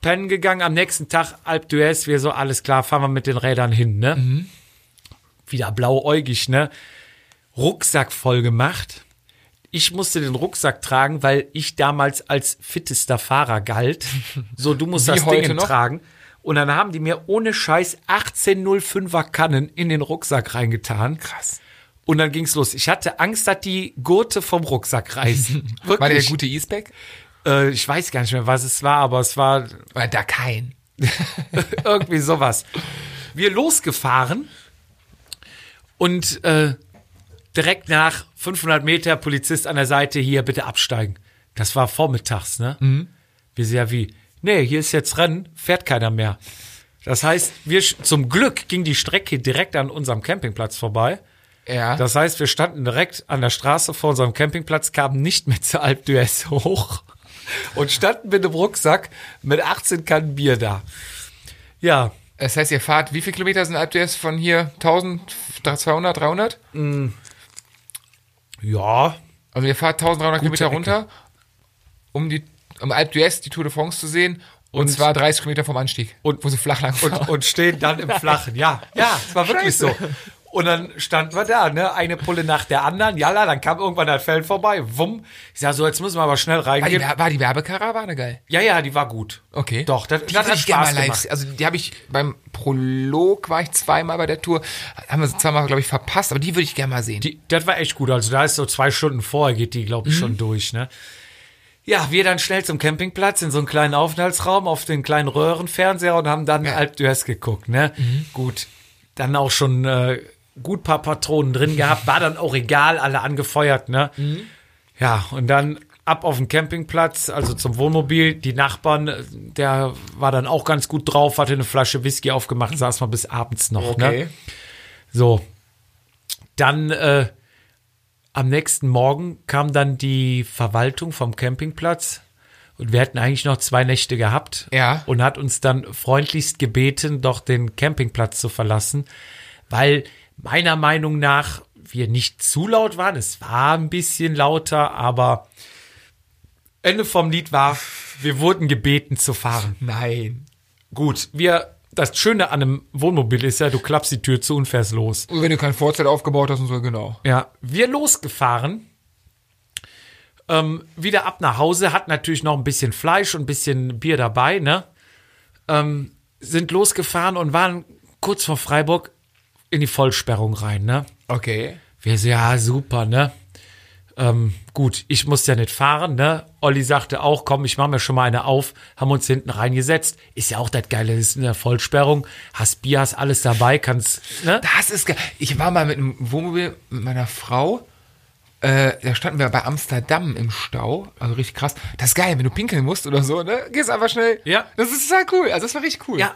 Pennen gegangen. Am nächsten Tag Alp d'Huez. Wir so, alles klar, fahren wir mit den Rädern hin, ne? Wieder blauäugig, ne? Rucksack voll gemacht. Ich musste den Rucksack tragen, weil ich damals als fittester Fahrer galt. So, du musst Wie das Ding noch? tragen. Und dann haben die mir ohne Scheiß 1805er Kannen in den Rucksack reingetan. Krass. Und dann ging's los. Ich hatte Angst, dass die Gurte vom Rucksack reißen. Wirklich. *laughs* War der gute E-Spec? Äh, ich weiß gar nicht mehr, was es war, aber es war War da kein. *laughs* irgendwie sowas. Wir losgefahren und äh, direkt nach 500 Meter Polizist an der Seite hier bitte absteigen. Das war vormittags, ne? Wir sind ja wie, nee, hier ist jetzt Rennen, fährt keiner mehr. Das heißt, wir zum Glück ging die Strecke direkt an unserem Campingplatz vorbei. Ja. Das heißt, wir standen direkt an der Straße vor unserem Campingplatz, kamen nicht mehr zur Alp d'Huez hoch und standen mit dem Rucksack mit 18 Kannen Bier da. Ja, das heißt, ihr fahrt, wie viele Kilometer sind Alp d'Huez von hier? 1200, 300? ja, Also ihr fahrt 1300 Kilometer Ecke. runter, um die um Alp d'Huez die Tour de France zu sehen. Und, Und- zwar 30 Kilometer vom Anstieg, Und- wo sie flach lang und, fahren. und stehen dann im Flachen. Ja, ja, es war wirklich so. Und dann standen wir da, ne, eine Pulle nach der anderen. Jalla, dann kam irgendwann das Feld vorbei. Wumm. Ich sag so, jetzt müssen wir aber schnell war, die, reingehen. War die Werbekarawane geil? Ja, ja, die war gut. Okay. Doch, das, Die das hat ich Spaß live gemacht. sehen. Also die habe ich beim Prolog war ich zweimal bei der Tour. Haben wir sie zweimal, glaube ich, verpasst, aber die würde ich gerne mal sehen. Die, das war echt gut. Also da ist so zwei Stunden vorher geht die, glaube ich, schon durch, ne? Ja, wir dann schnell zum Campingplatz in so einen kleinen Aufenthaltsraum auf den kleinen Röhrenfernseher und haben dann Alp d'Huez geguckt, ne? Gut. Dann auch schon äh, gut paar Patronen drin gehabt, war dann auch egal, alle angefeuert, ne? Ja, und dann ab auf den Campingplatz, also zum Wohnmobil. Die Nachbarn, äh, der war dann auch ganz gut drauf, hatte eine Flasche Whisky aufgemacht, saß mal bis abends noch, ne? So. Dann äh, am nächsten Morgen kam dann die Verwaltung vom Campingplatz und wir hätten eigentlich noch zwei Nächte gehabt. Ja. Und hat uns dann freundlichst gebeten, doch den Campingplatz zu verlassen, weil meiner Meinung nach wir nicht zu laut waren. Es war ein bisschen lauter, aber Ende vom Lied war, wir wurden gebeten zu fahren. Nein. Gut, wir, das Schöne an einem Wohnmobil ist ja, du klappst die Tür zu und fährst los. Und wenn du kein Vorzelt aufgebaut hast und so, genau. Ja, wir losgefahren. Ähm, wieder ab nach Hause, hat natürlich noch ein bisschen Fleisch und ein bisschen Bier dabei, ne? Ähm, sind losgefahren und waren kurz vor Freiburg in die Vollsperrung rein, ne? Okay. Wir so, ja, super, ne? Ähm, gut, ich muss ja nicht fahren, ne? Olli sagte auch, komm, ich mach mir schon mal eine auf, haben uns hinten reingesetzt. Ist ja auch das Geile, das ist in der Vollsperrung, hast Bier, hast alles dabei, kannst, ne? Das ist geil. Ich war mal mit einem Wohnmobil mit meiner Frau. Äh, da standen wir bei Amsterdam im Stau. Also richtig krass. Das ist geil, wenn du pinkeln musst oder so, ne? Gehst einfach schnell. Ja. Das ist total cool. Also das war richtig cool. Ja.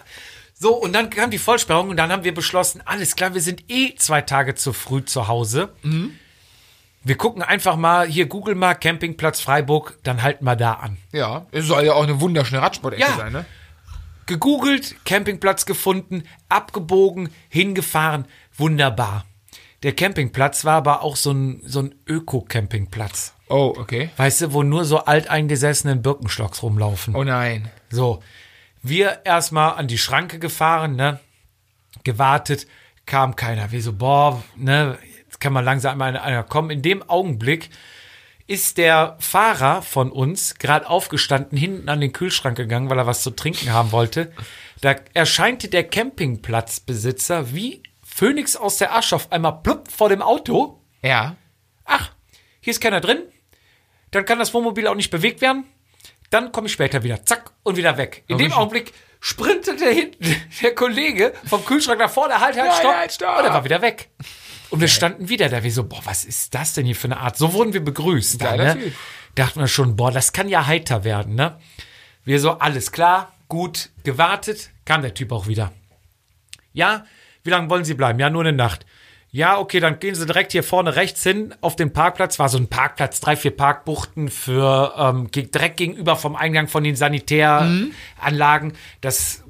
So, und dann kam die Vollsperrung und dann haben wir beschlossen, alles klar, wir sind eh zwei Tage zu früh zu Hause. Wir gucken einfach mal, hier google mal Campingplatz Freiburg, dann halten wir da an. Ja. Es soll ja auch eine wunderschöne Radsportecke Ja. sein, ne? Gegoogelt, Campingplatz gefunden, abgebogen, hingefahren, wunderbar. Der Campingplatz war aber auch so ein, so ein Öko-Campingplatz. Oh, okay. Weißt du, wo nur so alteingesessenen Birkenstocks rumlaufen. Oh nein. So, wir erstmal an die Schranke gefahren, ne? Gewartet, kam keiner. Wir so, boah, ne, jetzt kann man langsam mal einer kommen. In dem Augenblick ist der Fahrer von uns gerade aufgestanden, hinten an den Kühlschrank gegangen, weil er was zu trinken haben wollte. Da erscheinte der Campingplatzbesitzer wie Phönix aus der Asche auf einmal plupp vor dem Auto. Ja. Ach, hier ist keiner drin. Dann kann das Wohnmobil auch nicht bewegt werden. Dann komme ich später wieder. Zack, und wieder weg. In dem. Augenblick sprintete hinten *laughs* der Kollege vom Kühlschrank nach vorne. Halt, halt, stopp. halt, stopp. Und er war wieder weg. Und wir standen wieder da. Wir so, boah, was ist das denn hier für eine Art? So wurden wir begrüßt. Da, ne? Dachten wir schon, boah, das kann ja heiter werden, ne? Wir so, alles klar, gut, gewartet. Kam der Typ auch wieder. Ja, wie lange wollen Sie bleiben? Ja, nur eine Nacht. Ja, okay, dann gehen Sie direkt hier vorne rechts hin auf den Parkplatz. War so ein Parkplatz, drei, vier Parkbuchten für ähm, direkt gegenüber vom Eingang von den Sanitäranlagen. Das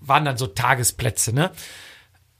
waren dann so Tagesplätze, ne?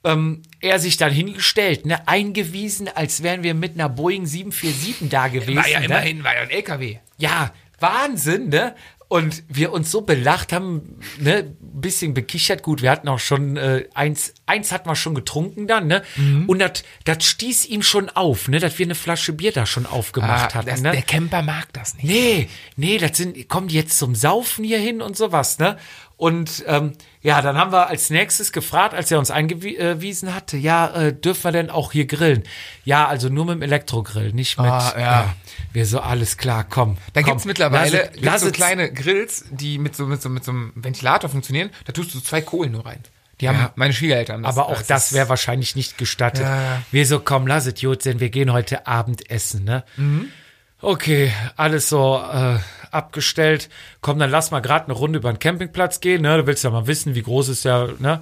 Ähm, er sich dann hingestellt, ne, eingewiesen, als wären wir mit einer Boeing 747 da gewesen. War ja ne? immerhin, war ja ein LKW. Ja, Wahnsinn, ne? Und wir uns so belacht haben, ne, ein bisschen bekichert. Gut, wir hatten auch schon äh, eins, eins hatten wir schon getrunken dann, ne? Mhm. Und das stieß ihm schon auf, ne, dass wir eine Flasche Bier da schon aufgemacht Ah, hatten, das, ne? Der Camper mag das nicht. Nee, nee, das sind, kommen die jetzt zum Saufen hier hin und sowas, ne? Und ähm, ja, dann haben wir als nächstes gefragt, als er uns eingewiesen hatte, ja, äh, dürfen wir denn auch hier grillen? Ja, also nur mit dem Elektrogrill, nicht mit. Ah, ja. Wir so, alles klar, komm. Da komm, gibt's mittlerweile lass es- lass so es- kleine Grills, die mit so, mit, so, mit so einem Ventilator funktionieren. Da tust du zwei Kohlen nur rein. Die haben Ja. meine Schwiegereltern. Aber auch das das wäre wahrscheinlich nicht gestattet. Ja. Wir so, komm, lass es gut sein, wir gehen heute Abend essen, ne? Mhm. Okay, alles so äh, abgestellt. Komm, dann lass mal gerade eine Runde über den Campingplatz gehen. Ne? Du willst ja mal wissen, wie groß ist ja, ne?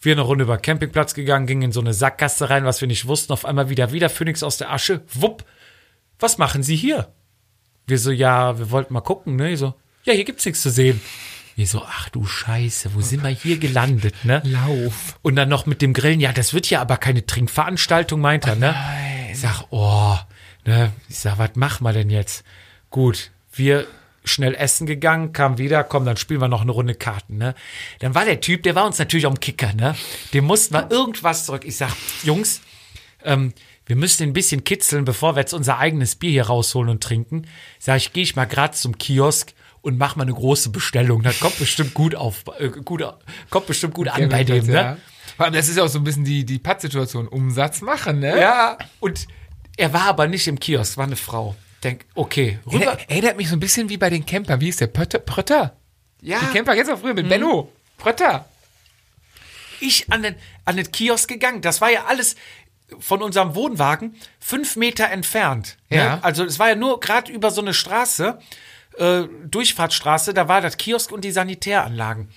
Wir eine Runde über den Campingplatz gegangen, gingen in so eine Sackgasse rein, was wir nicht wussten. Auf einmal wieder, wieder Phoenix aus der Asche. Wupp. Was machen Sie hier? Wir so, ja, wir wollten mal gucken, ne? Ich so, ja, hier gibt's nichts zu sehen. Wir so, ach du Scheiße, wo sind wir hier gelandet, ne? Lauf. Und dann noch mit dem Grillen, ja, das wird ja aber keine Trinkveranstaltung, meint er, ne? Ich sag, oh, ne? Ich sag, was machen wir denn jetzt? Gut, wir schnell essen gegangen, kam wieder, komm, dann spielen wir noch eine Runde Karten, ne? Dann war der Typ, der war uns natürlich am Kicker, ne? Dem mussten wir irgendwas zurück. Ich sag, Jungs, ähm, wir müssen ein bisschen kitzeln, bevor wir jetzt unser eigenes Bier hier rausholen und trinken. Sag ich, gehe ich mal gerade zum Kiosk und mach mal eine große Bestellung. Das kommt bestimmt gut auf, äh, gut, kommt bestimmt gut an bei dem, ne? Ja. Vor allem, das ist ja auch so ein bisschen die, die Pattsituation. Umsatz machen, ne? Ja, und er war aber nicht im Kiosk, war eine Frau. Denk, okay, rüber. Er, erinnert mich so ein bisschen wie bei den Campern. Wie ist der? Pötter? Prötter? Ja, Die Camper jetzt auch früher mit Benno. Prötter. ich an den, an den Kiosk gegangen. Das war ja alles von unserem Wohnwagen fünf Meter entfernt. Ja. Ne? Also es war ja nur gerade über so eine Straße, äh, Durchfahrtsstraße, da war das Kiosk und die Sanitäranlagen.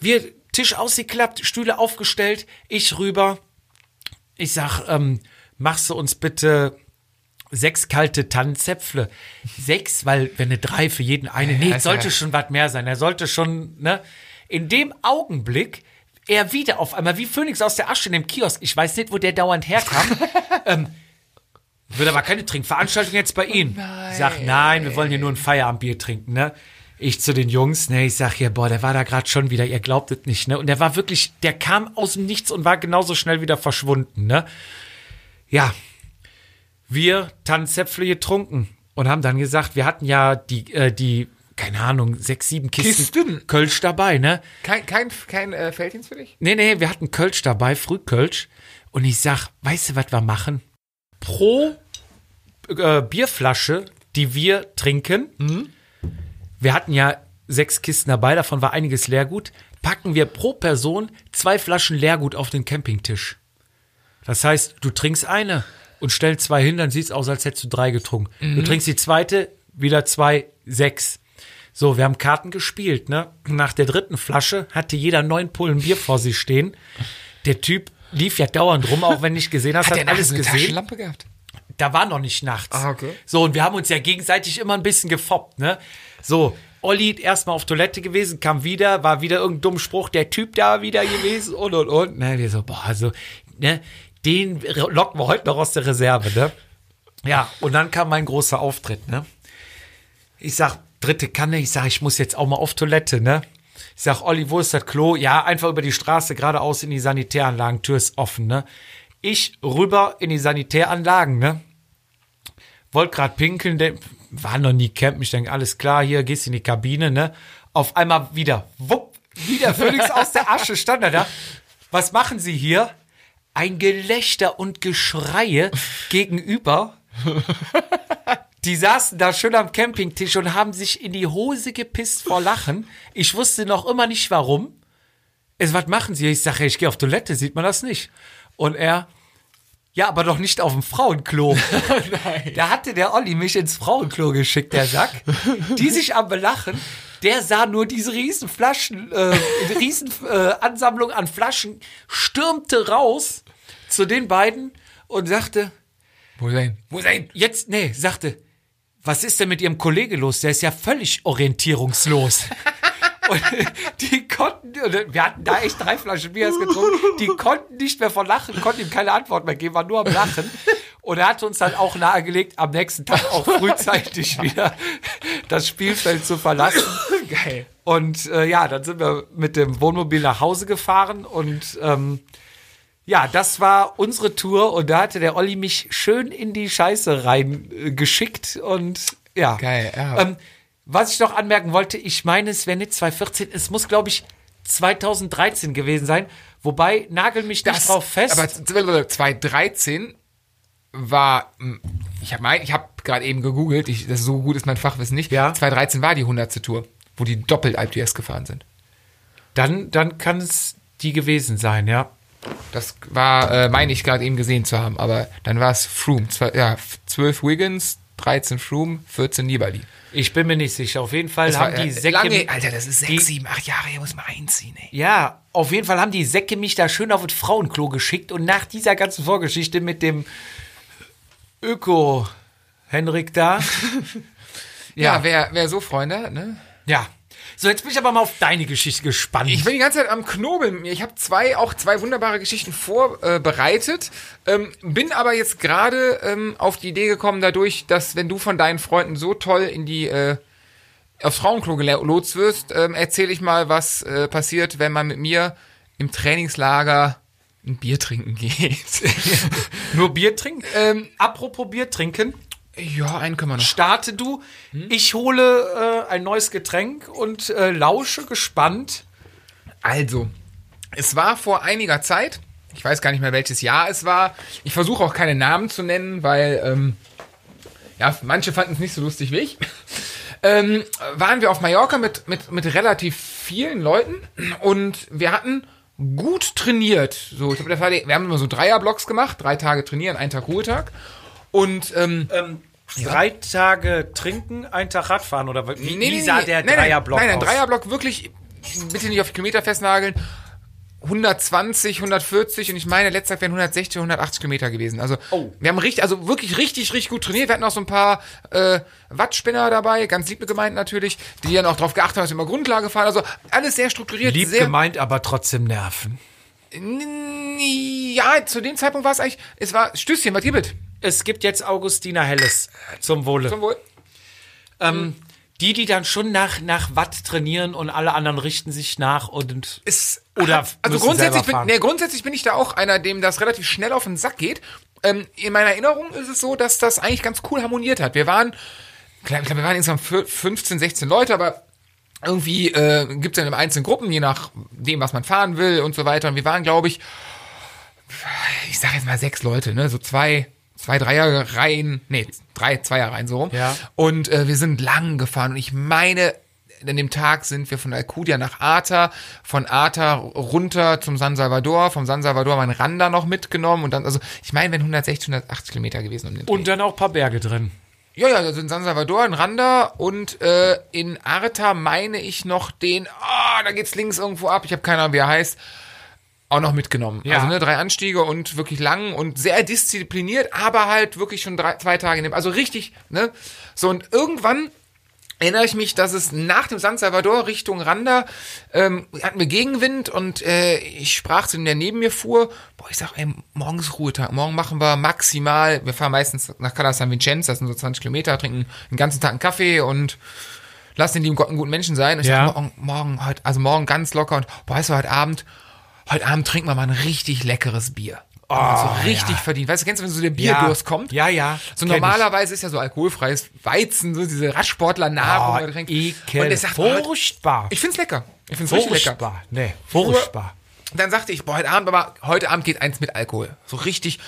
Wir Tisch ausgeklappt, Stühle aufgestellt, ich rüber. Ich sag, ähm, machst du uns bitte sechs kalte Tannenzäpfle. Sechs, weil wenn eine drei für jeden eine. Nee, sollte schon was mehr sein. Er sollte schon, ne? In dem Augenblick, er wieder auf einmal wie Phönix aus der Asche in dem Kiosk. Ich weiß nicht, wo der dauernd herkam. *laughs* ähm, wird aber keine Trinkveranstaltung jetzt bei Ihnen. Ich sag, nein, wir wollen hier nur ein Feierabendbier trinken, ne? Ich zu den Jungs, ne, ich sag hier, boah, der war da gerade schon wieder, ihr glaubt es nicht, ne? Und der war wirklich, der kam aus dem Nichts und war genauso schnell wieder verschwunden, ne? Ja, wir Tannenzäpfle getrunken und haben dann gesagt, wir hatten ja die, äh, die, keine Ahnung, sechs, sieben Kisten, Kisten? Kölsch dabei, ne? Kein, kein, kein äh, Felddienst für dich? Nee, nee, wir hatten Kölsch dabei, Frühkölsch. Und ich sag, weißt du, was wir machen? Pro äh, Bierflasche, die wir trinken, wir hatten ja sechs Kisten dabei, davon war einiges Leergut, packen wir pro Person zwei Flaschen Leergut auf den Campingtisch. Das heißt, du trinkst eine und stellst zwei hin, dann sieht's aus, als hättest du drei getrunken. Du trinkst die zweite, wieder zwei, sechs. So, wir haben Karten gespielt, ne? Nach der dritten Flasche hatte jeder neun Pullen Bier vor sich stehen. Der Typ lief ja dauernd rum, auch wenn nicht gesehen hast, hat, der alles gesehen. Taschenlampe gehabt? Da war noch nicht nachts. Ah, okay. So, und wir haben uns ja gegenseitig immer ein bisschen gefoppt, ne? So, Olli erstmal auf Toilette gewesen, kam wieder, war wieder irgendein dummer Spruch, der Typ da wieder gewesen und und und. Ne, wir so, boah, also, ne, den locken wir heute noch aus der Reserve, ne? Ja, und dann kam mein großer Auftritt, ne? Ich sag, dritte Kanne, ich sag, ich muss jetzt auch mal auf Toilette, ne? Ich sag, Olli, wo ist das Klo? Ja, einfach über die Straße geradeaus in die Sanitäranlagen, Tür ist offen, ne? Ich rüber in die Sanitäranlagen, ne? Wollt grad pinkeln, der war noch nie campen. Ich denke, alles klar, hier gehst in die Kabine, ne? Auf einmal wieder, wupp, wieder Phoenix aus der Asche stand er da. Was machen Sie hier? Ein Gelächter und Geschreie gegenüber. Die saßen da schön am Campingtisch und haben sich in die Hose gepisst vor Lachen. Ich wusste noch immer nicht warum. Es, was machen Sie? Ich sage, ich gehe auf Toilette, sieht man das nicht. Und er, ja, aber doch nicht auf dem Frauenklo. *laughs* Da hatte der Olli mich ins Frauenklo geschickt, der Sack. Die sich am Belachen. Der sah nur diese riesen Flaschen, äh, riesen äh, Ansammlung an Flaschen, stürmte raus zu den beiden und sagte, Wo sein? Wo sein? jetzt, nee, sagte, was ist denn mit ihrem Kollege los? Der ist ja völlig orientierungslos. *laughs* Und die konnten, wir hatten da echt drei Flaschen Bier getrunken, die konnten nicht mehr vor Lachen, konnten ihm keine Antwort mehr geben, war nur am Lachen. Und er hat uns dann auch nahegelegt, am nächsten Tag auch frühzeitig *laughs* wieder das Spielfeld zu verlassen. Geil. Und äh, ja, dann sind wir mit dem Wohnmobil nach Hause gefahren und ähm, ja, das war unsere Tour und da hatte der Olli mich schön in die Scheiße rein äh, und ja. Geil, ja. Ähm, was ich noch anmerken wollte, ich meine, es wäre nicht 2014, es muss, glaube ich, 2013 gewesen sein. Wobei, nagel mich nicht drauf fest. Aber 2013 war, ich habe ich hab gerade eben gegoogelt, ich, das so gut ist mein Fachwissen nicht. Ja. 2013 war die 100. Tour, wo die doppelt IPS gefahren sind. dann dann kann es die gewesen sein, ja. Das war, äh, meine ich gerade eben gesehen zu haben, aber dann war es Froome. Zwei, ja, 12 Wiggins, 13 Froome, 14 Nibali. Ich bin mir nicht sicher. Auf jeden Fall Das haben war, die äh, Säcke. lange, Alter, das ist sechs, sieben, acht Jahre, hier muss man einziehen, ey. Ja, auf jeden Fall haben die Säcke mich da schön auf das Frauenklo geschickt und nach dieser ganzen Vorgeschichte mit dem Öko-Henrik da. *laughs* Ja, Ja. wer, wer so Freunde hat, ne? ja. So, jetzt bin ich aber mal auf deine Geschichte gespannt. Ich bin die ganze Zeit am Knobeln. Ich habe zwei, auch zwei wunderbare Geschichten vorbereitet, ähm, bin aber jetzt gerade ähm, auf die Idee gekommen dadurch, dass wenn du von deinen Freunden so toll in die äh, aufs Frauenklo gelotst wirst, ähm, erzähle ich mal, was äh, passiert, wenn man mit mir im Trainingslager ein Bier trinken geht. *laughs* Nur Bier trinken? ähm, Apropos Bier trinken, ja, einen können wir noch. starte du. Ich hole äh, ein neues Getränk und äh, lausche gespannt. Also, es war vor einiger Zeit, ich weiß gar nicht mehr welches Jahr es war. Ich versuche auch keine Namen zu nennen, weil ähm, ja, manche fanden es nicht so lustig wie ich. *laughs* Ähm, waren wir auf Mallorca mit, mit, mit relativ vielen Leuten und wir hatten gut trainiert. So, ich glaub, das war die, wir haben immer so Dreierblocks gemacht, drei Tage trainieren, ein Tag Ruhetag. Und ähm, Ähm, Drei Tage trinken, ein Tag Radfahren oder wie, Nee, wie nee, sah nee, der Dreierblock Nein, nein, aus? Dreierblock wirklich, bitte nicht auf die Kilometer festnageln. 120, 140 und ich meine, letzter wären 160, 180 Kilometer gewesen. Also Oh. wir haben richtig, also wirklich richtig, richtig gut trainiert. Wir hatten auch so ein paar äh, Wattspinner dabei, ganz lieb gemeint natürlich, die dann auch darauf geachtet haben, dass wir immer Grundlage fahren. Also alles sehr strukturiert, Lieb sehr gemeint, aber trotzdem nerven. Ja, zu dem Zeitpunkt war es eigentlich, es war Stößchen, was ihr mit? Es gibt jetzt Augustina Helles zum Wohle. Zum Wohl. ähm, die, die dann schon nach, nach Watt trainieren und alle anderen richten sich nach und Es Oder also grundsätzlich bin, nee, grundsätzlich bin ich da auch einer, dem das relativ schnell auf den Sack geht. Ähm, in meiner Erinnerung ist es so, dass das eigentlich ganz cool harmoniert hat. Wir waren, klar, ich glaube, wir waren insgesamt fü- 15, 16 Leute, aber irgendwie äh, gibt es ja in einzelnen Gruppen, je nachdem, was man fahren will und so weiter. Und wir waren, glaube ich, ich sage jetzt mal sechs Leute, ne, so zwei, zwei Dreierreihen, nee, drei Zweierreihen so rum. Ja. Und äh, wir sind lang gefahren und ich meine, an dem Tag sind wir von Alcudia nach Arta, von Arta runter zum San Salvador, vom San Salvador haben wir einen Randa noch mitgenommen und dann, also ich meine, wenn 160, 180 Kilometer gewesen um und dann auch ein paar Berge drin. Ja, ja, also in San Salvador, in Randa und äh, in Arta meine ich noch den, ah, da geht's links irgendwo ab, ich habe keine Ahnung, wie er heißt, auch noch mitgenommen. Ja. Also ne, drei Anstiege und wirklich lang und sehr diszipliniert, aber halt wirklich schon drei, zwei Tage in dem, also richtig, ne? So und irgendwann erinnere ich mich, dass es nach dem San Salvador Richtung Randa ähm, hatten wir Gegenwind und äh, ich sprach zu dem, der neben mir fuhr, boah, ich sag, ey, morgen ist Ruhetag, morgen machen wir maximal, wir fahren meistens nach Cala San Vincenzo, das sind so 20 Kilometer, trinken den ganzen Tag einen Kaffee und lassen den lieben Gott einen guten Menschen sein. Und ich Ja. sag, morgen, morgen, heute, also morgen ganz locker und boah, weißt du, heute Abend, heute Abend trinken wir mal ein richtig leckeres Bier. Oh, so richtig verdient. Weißt du, kennst du, wenn so der Bierdurst kommt? Ja, ja. So kenn ich. normalerweise ist ja so alkoholfreies Weizen, so diese Radsportler-Nahrung. Oh, ekel. Und ich sag, boah, heute- Furchtbar. ich find's lecker. Ich find's richtig lecker. Furchtbar. Nee, furchtbar. Dann sagte ich, boah, heute Abend, aber heute Abend geht eins mit Alkohol. So richtig.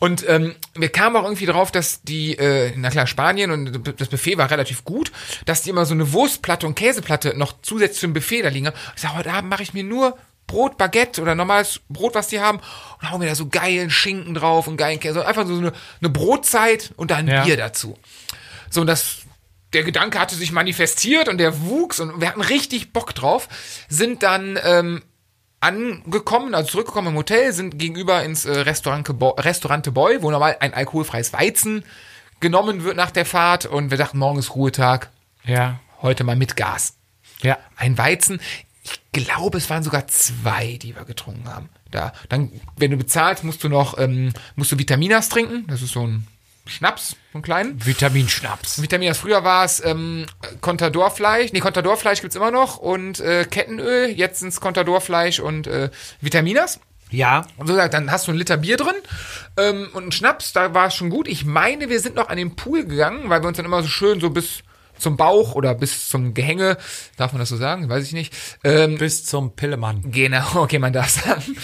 Und ähm, wir kamen auch irgendwie drauf, dass die, äh, na klar, Spanien und das Buffet war relativ gut, dass die immer so eine Wurstplatte und Käseplatte noch zusätzlich zum Buffet da liegen haben. Ich sag, heute Abend mache ich mir nur Brot, Baguette oder normales Brot, was die haben, und hau mir da so geilen Schinken drauf und geilen Käse. Einfach so eine, eine Brotzeit und dann Ja. Bier dazu. So, und das, der Gedanke hatte sich manifestiert und der wuchs und wir hatten richtig Bock drauf, sind dann ähm, angekommen, also zurückgekommen im Hotel, sind gegenüber ins äh, Restaurant, Restaurante Boy, wo normal ein alkoholfreies Weizen genommen wird nach der Fahrt und wir dachten, morgen ist Ruhetag, Ja. heute mal mit Gas. Ja. Ein Weizen, ich glaube, es waren sogar zwei, die wir getrunken haben. Da, dann, wenn du bezahlst, musst du noch, ähm, musst du Vitaminas trinken, das ist so ein Schnaps, so einen kleinen. Vitaminschnaps. Vitaminas, früher war es ähm, Contadorfleisch, nee, Contadorfleisch gibt's immer noch und äh, Kettenöl, jetzt sind's Contadorfleisch und äh, Vitaminas. Ja. Und so gesagt, dann hast du einen Liter Bier drin ähm, und einen Schnaps, da war es schon gut. Ich meine, wir sind noch an den Pool gegangen, weil wir uns dann immer so schön so bis zum Bauch oder bis zum Gehänge, darf man das so sagen? Weiß ich nicht. Ähm, Bis zum Pillemann. Genau, *laughs* okay, man darf sagen.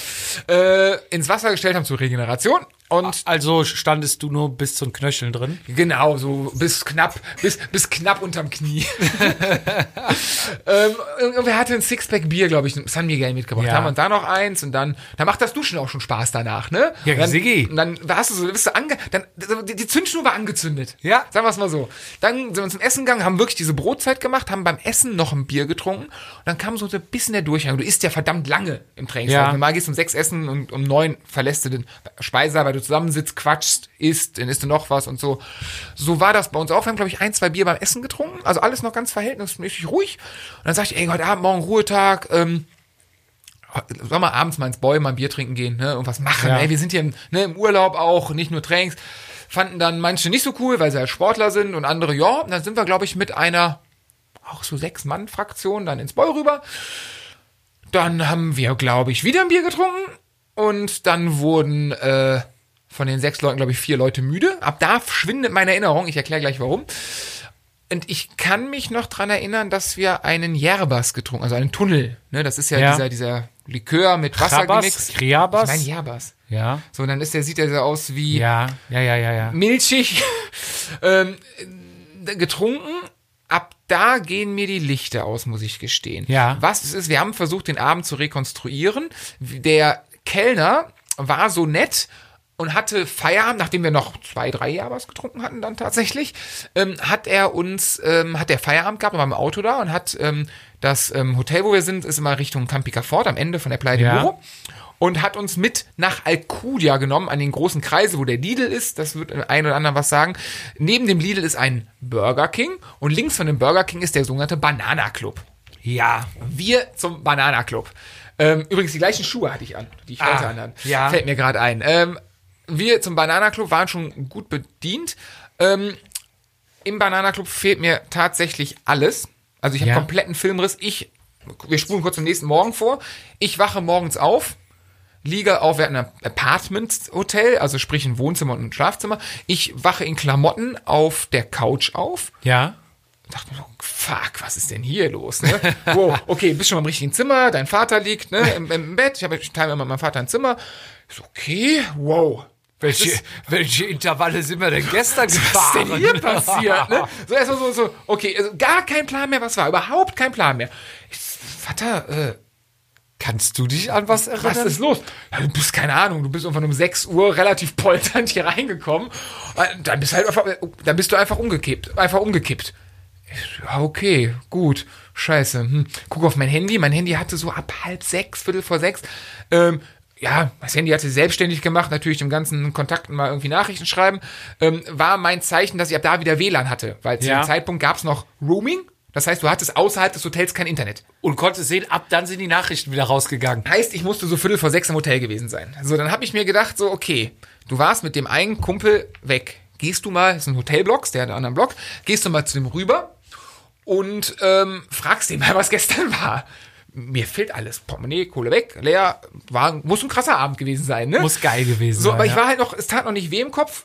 Äh, ins Wasser gestellt haben zur Regeneration. Und Also standest du nur bis zum Knöcheln drin? Genau, so bis knapp, bis, bis knapp unterm Knie. *laughs* ähm, irgendwer hatte ein Sixpack Bier, glaube ich, San Miguel mitgebracht. Ja. Da haben wir da noch eins und dann, da macht das Duschen auch schon Spaß danach, ne? Ja, und dann, Siggi. Und dann warst du so, bist du ange, dann, die, die Zündschnur war angezündet. Ja. Sagen wir es mal so. Dann sind wir zum Essen gegangen, haben wirklich diese Brotzeit gemacht, haben beim Essen noch ein Bier getrunken und dann kam so ein bisschen der Durchhang. Du isst ja verdammt lange im Trainingslager. Ja. Normal gehst du um sechs essen und um neun verlässt du den Speisesaal, weil du zusammensitzt, quatschst, isst, dann isst du noch was und so. So war das bei uns auch. Wir haben, glaube ich, ein, zwei Bier beim Essen getrunken. Also alles noch ganz verhältnismäßig ruhig. Und dann sag ich, ey, heute Abend, morgen Ruhetag, ähm, sollen wir abends mal ins Boy mal ein Bier trinken gehen, ne, und was machen. Ja. Ey, wir sind hier im, ne, im Urlaub auch, nicht nur Trainings. Fanden dann manche nicht so cool, weil sie halt Sportler sind und andere ja. Und dann sind wir, glaube ich, mit einer auch so Sechs-Mann-Fraktion dann ins Boy rüber. Dann haben wir, glaube ich, wieder ein Bier getrunken und dann wurden äh, von den sechs Leuten, glaube ich, vier Leute müde. Ab da schwindet meine Erinnerung. Ich erkläre gleich warum. Und ich kann mich noch dran erinnern, dass wir einen Yerbas getrunken, also einen Tunnel. Ne, das ist ja, Ja. dieser dieser Likör mit Wasser gemixt. Kriabas? Ich meine Yerbas. Ja. So, dann ist der sieht er so aus wie Ja, ja, ja, ja, ja. milchig *laughs* ähm, äh, getrunken. Ab da gehen mir die Lichter aus, muss ich gestehen. Ja. Was es ist, wir haben versucht, den Abend zu rekonstruieren. Der Kellner war so nett und hatte Feierabend, nachdem wir noch zwei, drei Jahre was getrunken hatten, dann tatsächlich, ähm, hat er uns, ähm, hat der Feierabend gehabt, wir waren im Auto da und hat ähm, das ähm, Hotel, wo wir sind, ist immer Richtung Campika Fort, am Ende von der Playa de Ja. Muro und hat uns mit nach Alcudia genommen, an den großen Kreise, wo der Lidl ist. Das wird ein oder anderen was sagen. Neben dem Lidl ist ein Burger King und links von dem Burger King ist der sogenannte Banana Club. Ja. Wir zum Banana Club. Ähm, übrigens, die gleichen Schuhe hatte ich an, die ich Ah, heute anhatte. ja. Fällt mir gerade ein. Ähm, wir zum Banana Club waren schon gut bedient. Ähm, Im Banana Club fehlt mir tatsächlich alles. Also ich habe Ja. kompletten Filmriss. Ich, wir spulen kurz zum nächsten Morgen vor. Ich wache morgens auf, liege auf, wir hatten ein Apartment-Hotel, also sprich ein Wohnzimmer und ein Schlafzimmer. Ich wache in Klamotten auf der Couch auf Ja. dachte mir so, fuck, was ist denn hier los? Ne? *laughs* Wow, okay, bist schon mal im richtigen Zimmer, dein Vater liegt ne, im, im Bett, ich, habe, mir mit meinem Vater ein Zimmer. Ich so, okay, wow. Welche, welche Intervalle sind wir denn gestern Was ist gefahren? denn hier passiert? Ne? *laughs* So erstmal so, so, okay, also gar kein Plan mehr, was war, überhaupt kein Plan mehr. Ich, Vater, äh, Kannst du dich an was erinnern? was ist los? Ja, du bist, keine Ahnung, du bist irgendwann um 6 Uhr relativ polternd hier reingekommen. Äh, Dann bist, du halt einfach, dann bist du einfach umgekippt. Einfach umgekippt. Ja, okay, gut. Scheiße. Hm. Guck auf mein Handy. Mein Handy hatte so ab halb sechs, Viertel vor sechs. Ähm, ja, das Handy hatte selbstständig gemacht, natürlich dem ganzen Kontakten mal irgendwie Nachrichten schreiben. Ähm, war mein Zeichen, dass ich ab da wieder WLAN hatte. Weil zu Ja. dem Zeitpunkt gab es noch Roaming. Das heißt, du hattest außerhalb des Hotels kein Internet. Und konntest sehen, ab dann sind die Nachrichten wieder rausgegangen. Heißt, ich musste so Viertel vor sechs im Hotel gewesen sein. So, dann habe ich mir gedacht, so, okay, du warst mit dem einen Kumpel weg. Gehst du mal, das ist ein Hotelblock, der hat einen anderen Block, gehst du mal zu dem rüber und ähm, fragst ihn mal, was gestern war. Mir fehlt alles. Portemonnaie, Kohle weg, leer. War, muss ein krasser Abend gewesen sein, ne? Muss geil gewesen So, sein. aber ich ja. war halt noch, es tat noch nicht weh im Kopf.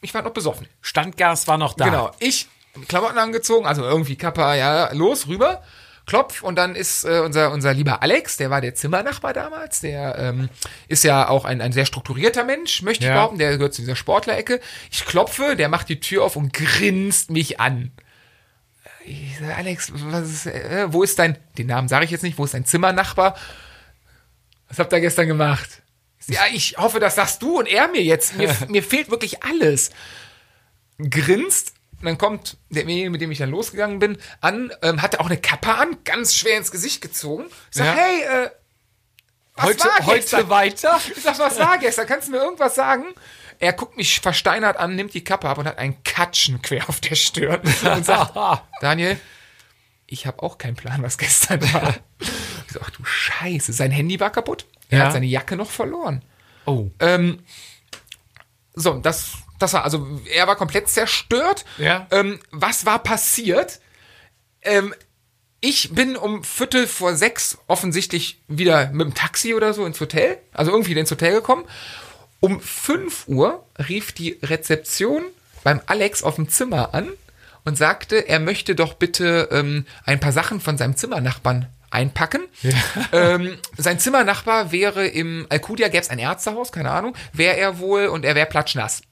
Ich war noch besoffen. Standgas war noch da. Genau. Ich Klamotten angezogen, also irgendwie Kappa, ja, los, rüber. Klopf und dann ist äh, unser, unser lieber Alex, der war der Zimmernachbar damals, der ähm, ist ja auch ein, ein sehr strukturierter Mensch, möchte ich Ja. behaupten, der gehört zu dieser Sportlerecke. Ich klopfe, der macht die Tür auf und grinst mich an. Ich sage, Alex, was ist, äh, wo ist dein, den Namen sage ich jetzt nicht, wo ist dein Zimmernachbar? Was habt ihr gestern gemacht? Ja, ich hoffe, das sagst du und er mir jetzt. Mir, *laughs* mir fehlt wirklich alles grinst. Dann kommt derjenige, mit dem ich dann losgegangen bin, an, ähm, hatte auch eine Kappe an, ganz schwer ins Gesicht gezogen. Ich sag, Ja. hey, äh, was Heute, war heute gestern? weiter. Ich sag, was war gestern? Kannst du mir irgendwas sagen? Er guckt mich versteinert an, nimmt die Kappe ab und hat einen Katschen quer auf der Stirn und sagt, *laughs* Daniel, ich habe auch keinen Plan, was gestern war. *laughs* Ich so, ach du Scheiße, sein Handy war kaputt. Er Ja. hat seine Jacke noch verloren. Oh. Ähm, so, das, das war, also er war komplett zerstört. Ja. Ähm, was war passiert? Ähm, ich bin um Viertel vor sechs offensichtlich wieder mit dem Taxi oder so ins Hotel, also irgendwie ins Hotel gekommen. Um 5 Uhr rief die Rezeption beim Alex auf dem Zimmer an und sagte, er möchte doch bitte ähm, ein paar Sachen von seinem Zimmernachbarn einpacken. Ähm, sein Zimmernachbar wäre im Alcudia, gäbe es ein Ärztehaus, keine Ahnung, wäre er wohl und er wäre platschnass.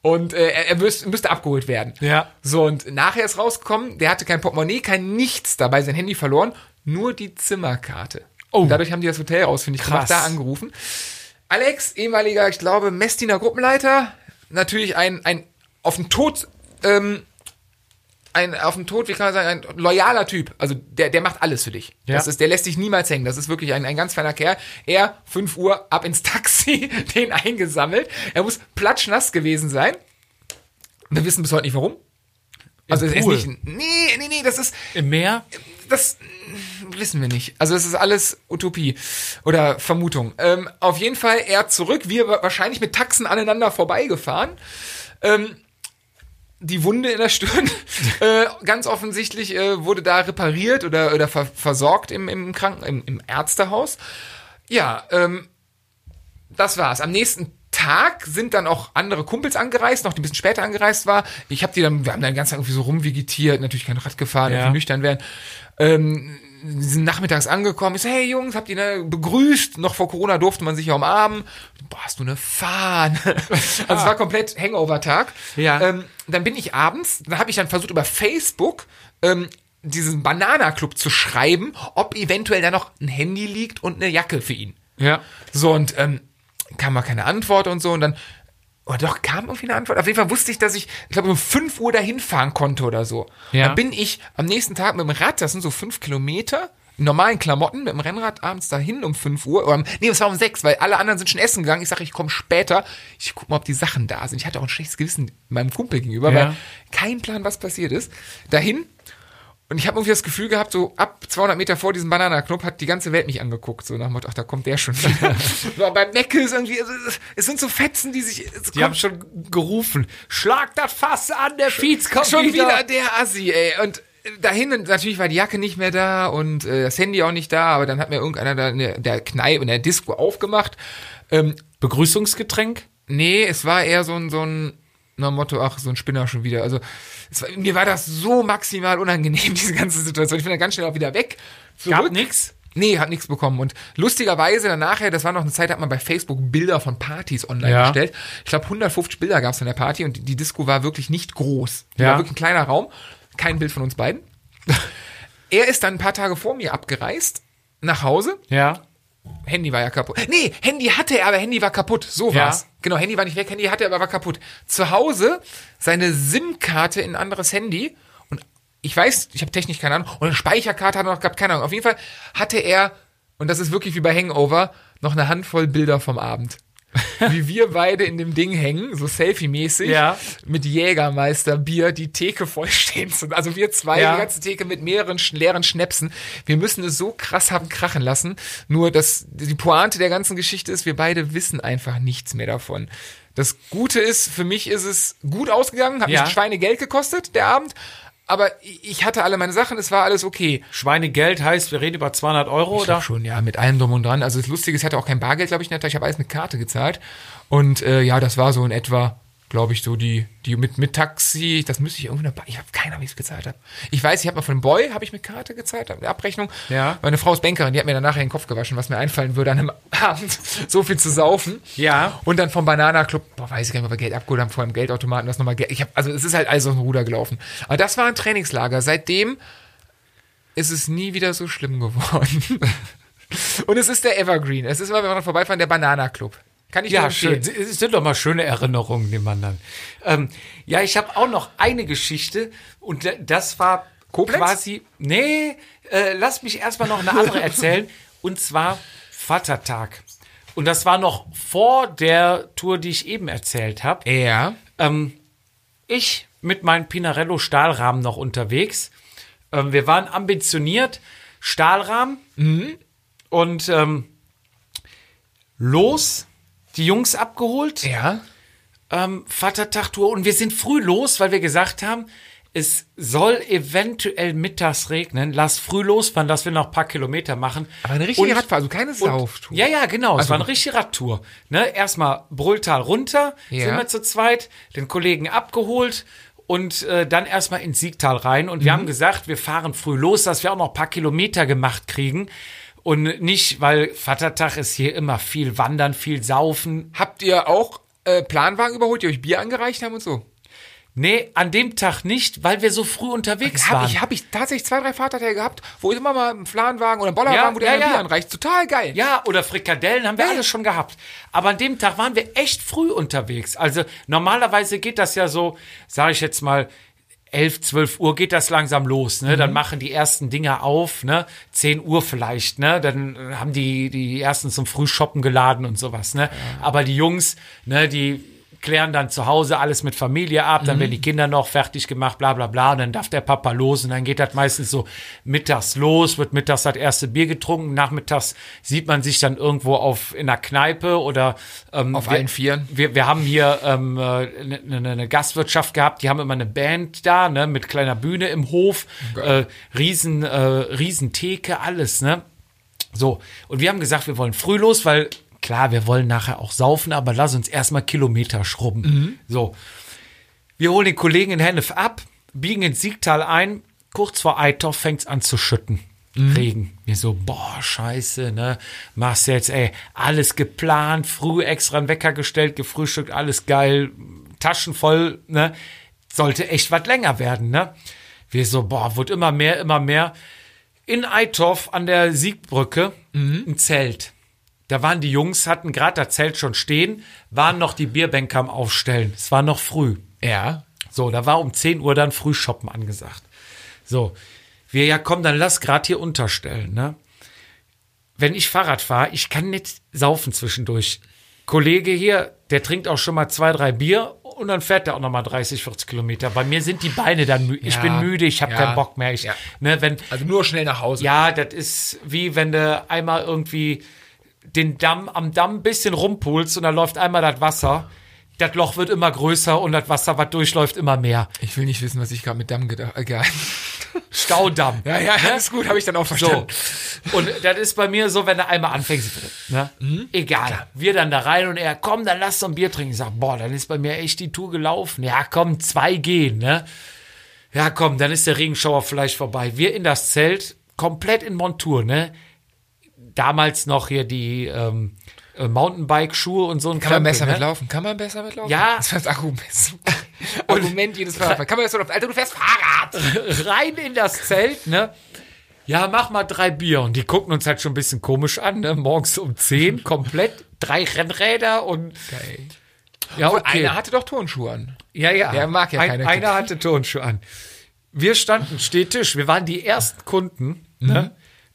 Und äh, er, er müsste, müsste abgeholt werden. Ja. So, und nachher ist rausgekommen, der hatte kein Portemonnaie, kein nichts dabei, sein Handy verloren, nur die Zimmerkarte. Oh. Und dadurch haben die das Hotel ausfindig gemacht, da angerufen. Alex, ehemaliger, ich glaube, Messdiener Gruppenleiter, natürlich ein, ein auf den Tod, ähm, ein auf den Tod, wie kann man sagen, ein loyaler Typ. Also der, der macht alles für dich. Ja. Das ist, der lässt dich niemals hängen. Das ist wirklich ein, ein ganz feiner Kerl. Er, 5 Uhr, ab ins Taxi, *laughs* den eingesammelt. Er muss platschnass gewesen sein. Wir wissen bis heute nicht warum. Also es ist nicht. Nee, nee, nee, das ist Im Meer? Das wissen wir nicht. Also es ist alles Utopie oder Vermutung. Ähm, auf jeden Fall er zurück, wir wa- wahrscheinlich mit Taxen aneinander vorbeigefahren. Ähm, die Wunde in der Stirn, *laughs* äh, ganz offensichtlich äh, wurde da repariert oder, oder ver versorgt im, im Kranken, im, im Ärztehaus. Ja, ähm, das war's. Am nächsten Tag sind dann auch andere Kumpels angereist, noch die ein bisschen später angereist war. Ich habe die dann, wir haben dann ganz Tag irgendwie so rumvegetiert, natürlich kein Rad gefahren, Ja. irgendwie nüchtern werden. Ähm, sind nachmittags angekommen. Ich so, hey Jungs, habt ihr ne, begrüßt? Noch vor Corona durfte man sich ja umarmen. Boah, hast du eine Fahne? *laughs* also es war komplett Hangover-Tag. Ja. Ähm, dann bin ich abends, da habe ich dann versucht über Facebook ähm, diesen Banana-Club zu schreiben, ob eventuell da noch ein Handy liegt und eine Jacke für ihn. Ja. So, und ähm, kam mal keine Antwort und so. Und dann, oder doch, kam irgendwie eine Antwort. Auf jeden Fall wusste ich, dass ich, ich glaube, um 5 Uhr dahin fahren konnte oder so. Ja. Dann bin ich am nächsten Tag mit dem Rad, das sind so fünf Kilometer, in normalen Klamotten, mit dem Rennrad abends dahin um 5 Uhr. Oder, nee, es war um 6, weil alle anderen sind schon essen gegangen. Ich sage, ich komme später. Ich guck mal, ob die Sachen da sind. Ich hatte auch ein schlechtes Gewissen meinem Kumpel gegenüber, Ja. weil kein Plan, was passiert ist. Dahin, und ich habe irgendwie das Gefühl gehabt, so ab 200 Meter vor diesem Bananaknopf hat die ganze Welt mich angeguckt. So nach dem Motto, ach, da kommt der schon wieder. *laughs* so, bei Meckes irgendwie, also, es sind so Fetzen, die sich... Es Die haben schon gerufen, schlag das Fass an, der Fietz kommt schon wieder. wieder. der Assi, ey. Und äh, dahin, natürlich war die Jacke nicht mehr da und äh, das Handy auch nicht da, aber dann hat mir irgendeiner da in der, der Kneipe, in der Disco aufgemacht. Ähm, Begrüßungsgetränk? Nee, es war eher so ein, so ein, na Motto, ach, so ein Spinner schon wieder. Also, war, mir war das so maximal unangenehm, *laughs* diese ganze Situation. Ich bin dann ganz schnell auch wieder weg. Gab Zurück. nix? Nee, hat nichts bekommen. Und lustigerweise dann nachher, das war noch eine Zeit, da hat man bei Facebook Bilder von Partys online Ja. gestellt. Ich glaube, 150 Bilder gab es von der Party und die, die Disco war wirklich nicht groß. Die Ja. war wirklich ein kleiner Raum. Kein Bild von uns beiden. *laughs* er ist dann ein paar Tage vor mir abgereist, nach Hause. Ja. Handy war ja kaputt. Nee, Handy hatte er, aber Handy war kaputt. So Ja. war's. Genau, Handy war nicht weg, Handy hatte er, aber war kaputt. Zu Hause seine SIM-Karte in ein anderes Handy und ich weiß, ich habe technisch keine Ahnung, und eine Speicherkarte hat er noch gehabt, keine Ahnung. Auf jeden Fall hatte er, und das ist wirklich wie bei Hangover, noch eine Handvoll Bilder vom Abend. *laughs* wie wir beide in dem Ding hängen, so Selfie-mäßig, Ja. mit Jägermeister Bier, die Theke vollstehen. Also wir zwei, Ja. die ganze Theke mit mehreren leeren Schnäpsen. Wir müssen es so krass haben krachen lassen. Nur, dass die Pointe der ganzen Geschichte ist, wir beide wissen einfach nichts mehr davon. Das Gute ist, für mich ist es gut ausgegangen, hat Ja. mich ein Schweinegeld gekostet, der Abend. Aber ich hatte alle meine Sachen, es war alles okay. Schweinegeld heißt, wir reden über 200 Euro Ich oder? schon, ja, mit allem drum und dran. Also das Lustige ist, ich hatte auch kein Bargeld, glaube ich, in der Tasche. Ich habe alles mit Karte gezahlt. Und äh, ja, das war so in etwa, glaube ich, so die, die mit, mit Taxi, das müsste ich irgendwie noch, ich habe keine Ahnung, wie ich es gezahlt habe. Ich weiß, ich habe mal von dem Boy, habe ich mit Karte gezahlt, eine Abrechnung. Ja. Meine Frau ist Bankerin, die hat mir dann nachher den Kopf gewaschen, was mir einfallen würde, an einem *laughs* Abend so viel zu saufen. Ja. Und dann vom Banana Club, boah, weiß ich gar nicht, ob wir Geld abgeholt haben, vor dem Geldautomaten, das nochmal Geld. Ich habe, also es ist halt alles aus dem Ruder gelaufen. Aber das war ein Trainingslager. Seitdem ist es nie wieder so schlimm geworden. *laughs* Und es ist der Evergreen. Es ist immer, wenn wir dran vorbeifahren, der Banana Club. Kann ich Ja, schön. Es sind doch mal schöne Erinnerungen, die man dann. Ähm, ja, ich habe auch noch eine Geschichte und da- das war Koblenz? quasi. Nee, äh, lass mich erstmal noch eine andere *laughs* erzählen. Und zwar Vatertag. Und das war noch vor der Tour, die ich eben erzählt habe. Ja. Ähm, ich mit meinem Pinarello Stahlrahmen noch unterwegs. Ähm, wir waren ambitioniert, Stahlrahmen und ähm, los, die Jungs abgeholt, Ja. ähm, Vatertag-Tour und wir sind früh los, weil wir gesagt haben, es soll eventuell mittags regnen. Lass früh losfahren, dass wir noch ein paar Kilometer machen. Aber eine richtige Und- Radfahrt, also keine Sauftour. Ja, ja, genau. Es Also- war eine richtige Radtour. Ne? Erstmal Brülltal runter, Ja. sind wir zu zweit, den Kollegen abgeholt und äh, dann erstmal ins Siegtal rein. Und wir haben gesagt, wir fahren früh los, dass wir auch noch ein paar Kilometer gemacht kriegen. Und nicht, weil Vatertag ist hier immer viel Wandern, viel Saufen. Habt ihr auch äh, Planwagen überholt, die euch Bier angereicht haben und so? Nee, an dem Tag nicht, weil wir so früh unterwegs Habe waren. ich, hab ich tatsächlich zwei, drei Fahrtage gehabt, wo ich immer mal einen Planwagen oder einen Bollerwagen, Ja, wo der ja, ja. anreicht. Total geil. Ja, oder Frikadellen haben wir Ja. alles schon gehabt. Aber an dem Tag waren wir echt früh unterwegs. Also normalerweise geht das ja so, sage ich jetzt mal, 11, 12 Uhr geht das langsam los, ne? Mhm. Dann machen die ersten Dinger auf, ne? 10 Uhr vielleicht, ne? Dann äh, haben die die ersten zum Frühshoppen geladen und sowas, ne? Aber die Jungs, ne, die klären dann zu Hause alles mit Familie ab, dann werden die Kinder noch fertig gemacht, bla bla bla, und dann darf der Papa los und dann geht das meistens so mittags los, wird mittags das erste Bier getrunken, nachmittags sieht man sich dann irgendwo auf in der Kneipe oder ähm, Auf wir, allen Vieren. Wir, wir haben hier ähm, äh, eine ne, ne Gastwirtschaft gehabt, die haben immer eine Band da, ne, mit kleiner Bühne im Hof, äh, riesen, äh, riesen Theke, alles, ne. So, und wir haben gesagt, wir wollen früh los, weil klar, wir wollen nachher auch saufen, aber lass uns erstmal Kilometer schrubben. So. Wir holen den Kollegen in Hennef ab, biegen ins Siegtal ein, kurz vor Eitorf fängt's an zu schütten. Regen. Wir so, boah, scheiße, ne? Machst jetzt, ey, alles geplant, früh extra einen Wecker gestellt, gefrühstückt, alles geil, Taschen voll, ne? Sollte echt was länger werden, ne? Wir so, boah, wird immer mehr, immer mehr. In Eitorf an der Siegbrücke ein Zelt. Da waren die Jungs, hatten gerade das Zelt schon stehen, waren noch die Bierbänke am Aufstellen. Es war noch früh. Ja. So, da war um 10 Uhr dann Frühshoppen angesagt. So, wir, ja komm, dann lass grad hier unterstellen, ne? Wenn ich Fahrrad fahre, ich kann nicht saufen zwischendurch. Kollege hier, der trinkt auch schon mal zwei, drei Bier und dann fährt er auch noch mal 30, 40 Kilometer. Bei mir sind die Beine dann müde. Ich Ja, bin müde, ich habe ja, keinen Bock mehr. Ich, ja. ne, wenn, Also nur schnell nach Hause. ja, das ist wie wenn du einmal irgendwie den Damm am Damm ein bisschen rumpulst und dann läuft einmal das Wasser. Das Loch wird immer größer und das Wasser, was durchläuft, immer mehr. Ich will nicht wissen, was ich gerade mit Damm gedacht habe. *laughs* Staudamm. Ja, ja, alles gut, habe ich dann auch verstanden. So. Und das ist bei mir so, wenn du einmal anfängst, ne? egal. Wir dann da rein und er, komm, dann lass doch ein Bier trinken. Ich sag, boah, dann ist bei mir echt die Tour gelaufen. Ja, komm, zwei gehen, ne? Ja, komm, dann ist der Regenschauer vielleicht vorbei. Wir in das Zelt, komplett in Montur, ne? Damals noch hier die ähm, äh, Mountainbike-Schuhe und so ein Kann man Krempel, besser ne? mitlaufen? Kann man besser mitlaufen? Ja. Das war das Argument. *laughs* Argument jedes Mal. Kann man besser laufen? Alter, du fährst Fahrrad. *laughs* rein in das Zelt, ne? Ja, mach mal drei Bier. Und die gucken uns halt schon ein bisschen komisch an, ne? Morgens um 10, *laughs* komplett, drei Rennräder und Geil. ja, Und okay. einer hatte doch Turnschuhe an. ja, ja. Der mag ja Ein, keine Einer hatte Turnschuhe an. Wir standen Stehtisch, wir waren die ersten Kunden, ne?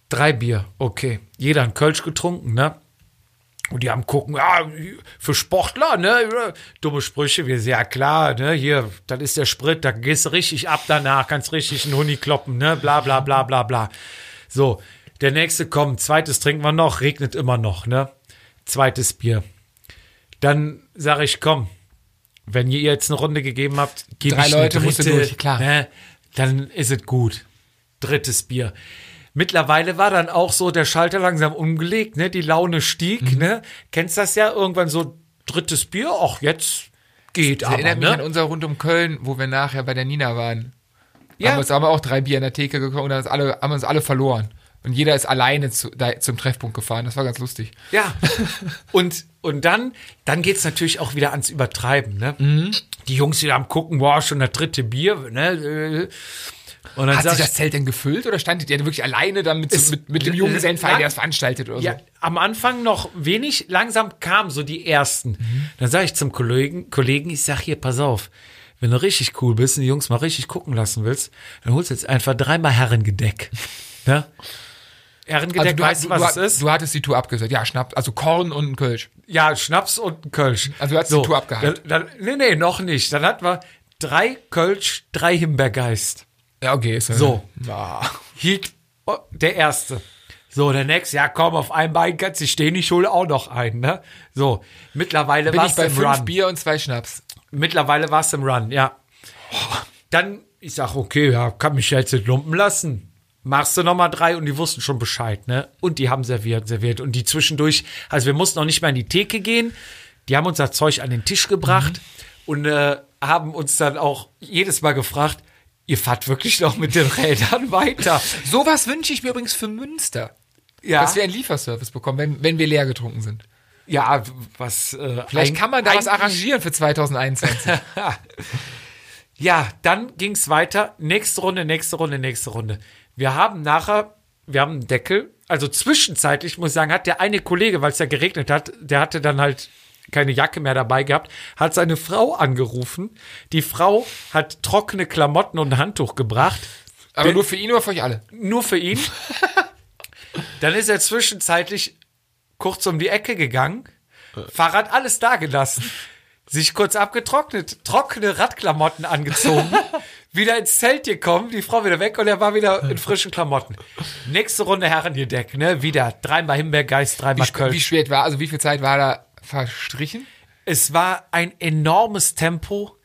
Drei Bier, okay. Jeder ein Kölsch getrunken, ne? Und die haben gucken, ja, für Sportler, ne? Dumme Sprüche, wir ja klar, ne? Hier, das ist der Sprit, da gehst du richtig ab danach, kannst richtig einen Huni kloppen, ne? Bla bla bla bla bla. So, der nächste kommt, zweites trinken wir noch, regnet immer noch, ne? Zweites Bier. Dann sage ich, komm, wenn ihr jetzt eine Runde gegeben habt, gebe ich Leute eine musst du dritte, durch, klar. Ne? Dann ist es gut. Drittes Bier. Mittlerweile war dann auch so der Schalter langsam umgelegt, ne? Die Laune stieg, Mhm. ne? Kennst das ja? Irgendwann so drittes Bier, ach, jetzt geht Das aber, erinnert mich an ne? unsere Rund um Köln, wo wir nachher bei der Nina waren. Ja. Haben wir uns aber auch drei Bier in der Theke gekommen und dann ist alle, haben uns alle verloren. Und jeder ist alleine zu, da, zum Treffpunkt gefahren. Das war ganz lustig. Ja. *laughs* Und, und dann, dann geht's natürlich auch wieder ans Übertreiben, ne? Mhm. Die Jungs wieder am gucken, boah, schon das dritte Bier, ne? Und dann Hat sich ich- das Zelt denn gefüllt oder standet ihr wirklich alleine dann mit, so, mit, mit dem Junggesellenverein, lang- der das veranstaltet oder Ja, so? am Anfang noch wenig, langsam kamen so die ersten. Dann sage ich zum Kollegen, Kollegen, ich sag hier, pass auf, wenn du richtig cool bist und die Jungs mal richtig gucken lassen willst, dann holst du jetzt einfach dreimal Herrengedeck. *laughs* ne? Herrengedeck, weißt du, was du, es ist? du hattest die Tour abgesagt. Ja, Schnaps, also Korn und ein Kölsch. Ja, Schnaps und ein Kölsch. Also du hast die Tour abgehakt. Dann, dann, nee, nee, noch nicht. Dann hatten wir drei Kölsch, drei Himbeergeist. Ja, okay. Ist, So. Ja. Hielt oh, der erste. So, der nächste, ja komm, auf einem Bein kannst du stehen, ich hole auch noch einen, ne? So, mittlerweile war es bei fünf Run. Bier und zwei Schnaps. Mittlerweile war es im Run, ja. Dann, ich sag, okay, ja, kann mich jetzt nicht lumpen lassen. Machst du noch mal drei und die wussten schon Bescheid, ne? Und die haben serviert, serviert. Und die zwischendurch, also wir mussten noch nicht mal in die Theke gehen. Die haben uns das Zeug an den Tisch gebracht. und äh, haben uns dann auch jedes Mal gefragt, ihr fahrt wirklich noch mit den Rädern weiter. Sowas wünsche ich mir übrigens für Münster. Ja, Dass wir einen Lieferservice bekommen, wenn, wenn wir leer getrunken sind. ja was. Äh, Vielleicht kann man da was arrangieren für 2021. *laughs* Ja, dann ging's weiter. Nächste Runde, nächste Runde, nächste Runde. Wir haben nachher, wir haben einen Deckel. Also zwischenzeitlich, muss ich sagen, hat der eine Kollege, weil es ja geregnet hat, der hatte dann halt keine Jacke mehr dabei gehabt, hat seine Frau angerufen. Die Frau hat trockene Klamotten und ein Handtuch gebracht. Aber nur für ihn oder für euch alle? Nur für ihn. *laughs* Dann ist er zwischenzeitlich kurz um die Ecke gegangen, Fahrrad alles da gelassen, sich kurz abgetrocknet, trockene Radklamotten angezogen, *laughs* wieder ins Zelt gekommen, die Frau wieder weg und er war wieder in frischen Klamotten. Nächste Runde Herrengedeck, ne? Wieder dreimal Himbeergeist, dreimal Wie Köln. spät war, also wie viel Zeit war da verstrichen? Es war ein enormes Tempo.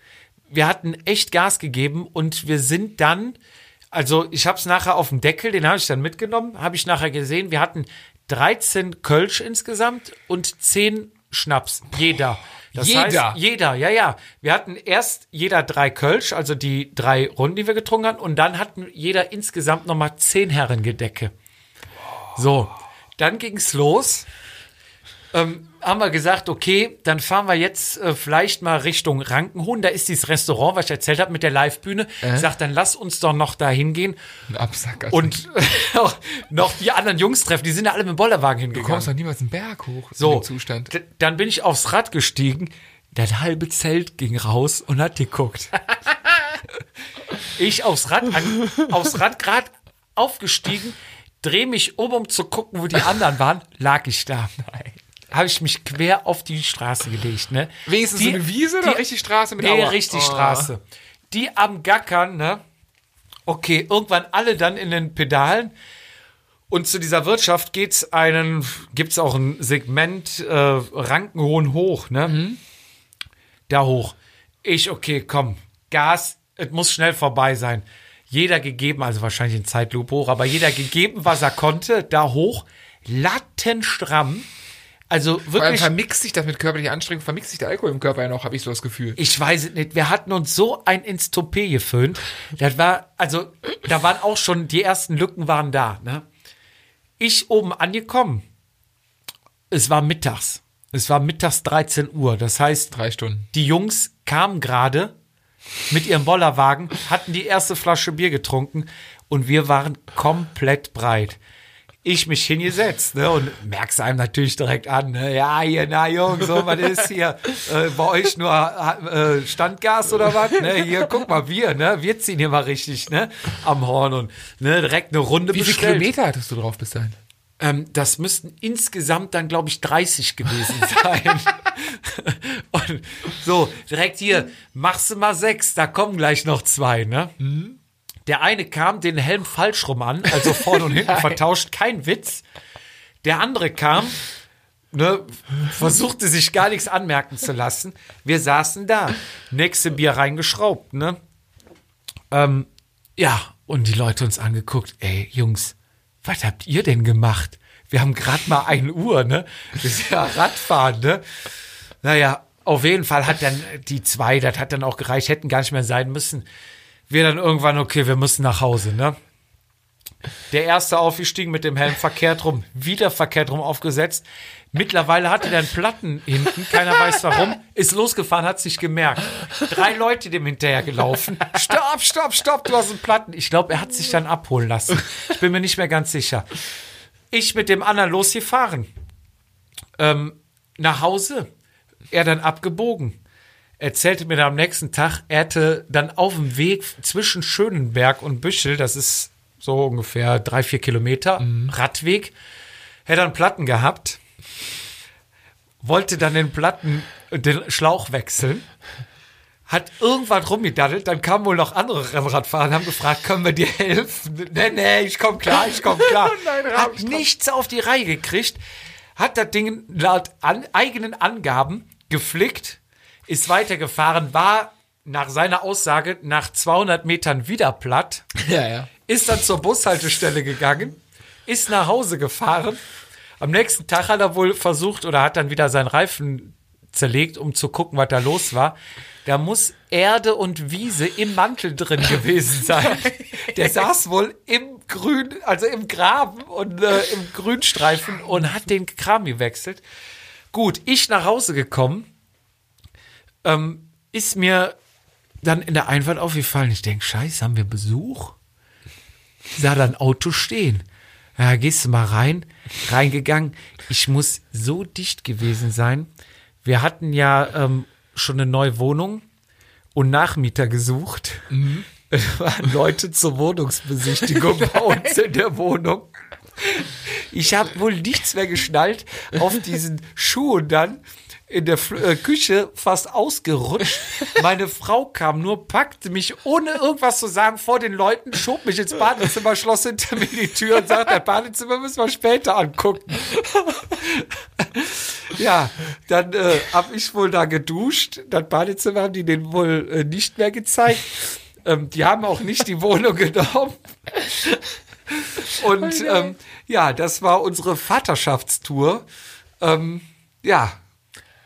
Wir hatten echt Gas gegeben und wir sind dann, also ich habe es nachher auf dem Deckel, den habe ich dann mitgenommen, habe ich nachher gesehen, wir hatten 13 Kölsch insgesamt und 10 Schnaps, jeder. Das Jeder? Heißt, jeder, ja, ja. Wir hatten erst jeder drei Kölsch, also die drei Runden, die wir getrunken haben, und dann hatten jeder insgesamt nochmal 10 Herrengedecke. So, dann ging's los ähm, haben wir gesagt, okay, dann fahren wir jetzt äh, vielleicht mal Richtung Rankenhuhn. Da ist dieses Restaurant, was ich erzählt habe mit der Live-Bühne. Ich sag, dann lass uns doch noch da hingehen Ein Absack. und *laughs* noch die anderen Jungs treffen. Die sind ja alle mit dem Bollerwagen du hingegangen. kommst doch niemals einen Berg hoch so, in Zustand. dann bin ich aufs Rad gestiegen. Das halbe Zelt ging raus und hat geguckt. *laughs* ich aufs Rad, an, aufs Rad gerade aufgestiegen, drehe mich um, um zu gucken, wo die anderen waren, lag ich da. Habe ich mich quer auf die Straße gelegt, ne? Wenigstens so eine Wiese oder richtig Straße mit Nee, Aua? richtig Oh. Straße. Die am Gackern, ne? Okay, irgendwann alle dann in den Pedalen. Und zu dieser Wirtschaft geht's einen, gibt's auch ein Segment äh, Rankenhohen hoch, ne? Mhm. Da hoch. Ich, okay, komm, Gas, es muss schnell vorbei sein. Jeder gegeben, also wahrscheinlich in Zeitlupe hoch, aber jeder gegeben, was er konnte, da hoch, lattenstramm. Also Vor allem wirklich. vermixt sich das mit körperlicher Anstrengung, vermixt sich der Alkohol im Körper ja noch, habe ich so das Gefühl. Ich weiß es nicht. Wir hatten uns so ein ins Toupet geföhnt. Das war, also, da waren auch schon, die ersten Lücken waren da, ne? Ich oben angekommen. Es war mittags. Es war mittags 13 Uhr. Das heißt, Drei Stunden. die Jungs kamen gerade mit ihrem Bollerwagen, hatten die erste Flasche Bier getrunken und wir waren komplett breit. Ich mich hingesetzt ne, und merkst einem natürlich direkt an, ne, ja, hier, na Jungs, so, was ist hier? Äh, bei euch nur äh, Standgas oder was? Ne, hier, guck mal, wir, ne, wir ziehen hier mal richtig ne, am Horn und ne, direkt eine Runde Wie viele bestellt. Kilometer hattest du drauf bis dahin? Ähm, das müssten insgesamt dann, glaube ich, 30 gewesen *laughs* sein. Und so, direkt hier, machst du mal sechs, da kommen gleich noch zwei, ne? Der eine kam den Helm falsch rum an, also vorne und *laughs* hinten vertauscht, kein Witz. Der andere kam, ne, versuchte sich gar nichts anmerken zu lassen. Wir saßen da, nächste Bier reingeschraubt, ne? Ähm, ja, und die Leute uns angeguckt, ey, Jungs, was habt ihr denn gemacht? Wir haben gerade mal 1 Uhr, ne? Das ist ja Radfahren, ne? Naja, auf jeden Fall hat dann die zwei, das hat dann auch gereicht, hätten gar nicht mehr sein müssen. Wir dann irgendwann, okay, wir müssen nach Hause, ne? Der erste aufgestiegen mit dem Helm verkehrt rum, wieder verkehrt rum aufgesetzt. Mittlerweile hatte der einen Platten hinten, keiner weiß warum, ist losgefahren, hat sich gemerkt. Drei Leute dem hinterher gelaufen. Stopp, stopp, stopp, du hast einen Platten. Ich glaube, er hat sich dann abholen lassen. Ich bin mir nicht mehr ganz sicher. Ich mit dem anderen losgefahren. Ähm, nach Hause. Er dann abgebogen. Erzählte mir dann am nächsten Tag, er hätte dann auf dem Weg zwischen Schönenberg und Büschel, das ist so ungefähr drei, vier Kilometer, Radweg, hätte einen Platten gehabt, wollte dann den Platten, den Schlauch wechseln, hat irgendwann rumgedaddelt, dann kamen wohl noch andere Rennradfahrer und haben gefragt, können wir dir helfen? Nee, nee, ich komm klar, ich komm klar. *laughs* hat nichts auf die Reihe gekriegt, hat das Ding laut an, eigenen Angaben geflickt, ist weitergefahren, war nach seiner Aussage nach 200 Metern wieder platt, Ja, ja. ist dann zur Bushaltestelle gegangen, ist nach Hause gefahren. Am nächsten Tag hat er wohl versucht oder hat dann wieder seinen Reifen zerlegt, um zu gucken, was da los war. Da muss Erde und Wiese im Mantel drin gewesen sein. *laughs* Der saß wohl im Grün, also im Graben und äh, im Grünstreifen und hat den Kram gewechselt. Gut, ich nach Hause gekommen, ähm, ist mir dann in der Einfahrt aufgefallen. Ich denke, scheiße, haben wir Besuch? Sah da ein Auto stehen. Ja, gehst du mal rein, reingegangen. Ich muss so dicht gewesen sein. Wir hatten ja ähm, schon eine neue Wohnung und Nachmieter gesucht. *laughs* Es waren Leute zur Wohnungsbesichtigung bei uns in der Wohnung. Ich habe wohl nichts mehr geschnallt auf diesen Schuhen dann in der Fl- äh, Küche fast ausgerutscht. *laughs* Meine Frau kam nur, packte mich, ohne irgendwas zu sagen, vor den Leuten, schob mich ins Badezimmer, schloss hinter mir die Tür und sagte, das Badezimmer müssen wir später angucken. *laughs* Ja, dann äh, habe ich wohl da geduscht. Das Badezimmer haben die den wohl äh, nicht mehr gezeigt. Ähm, die haben auch nicht die Wohnung *laughs* genommen. Und ähm, ja, das war unsere Vaterschaftstour. Ähm, ja.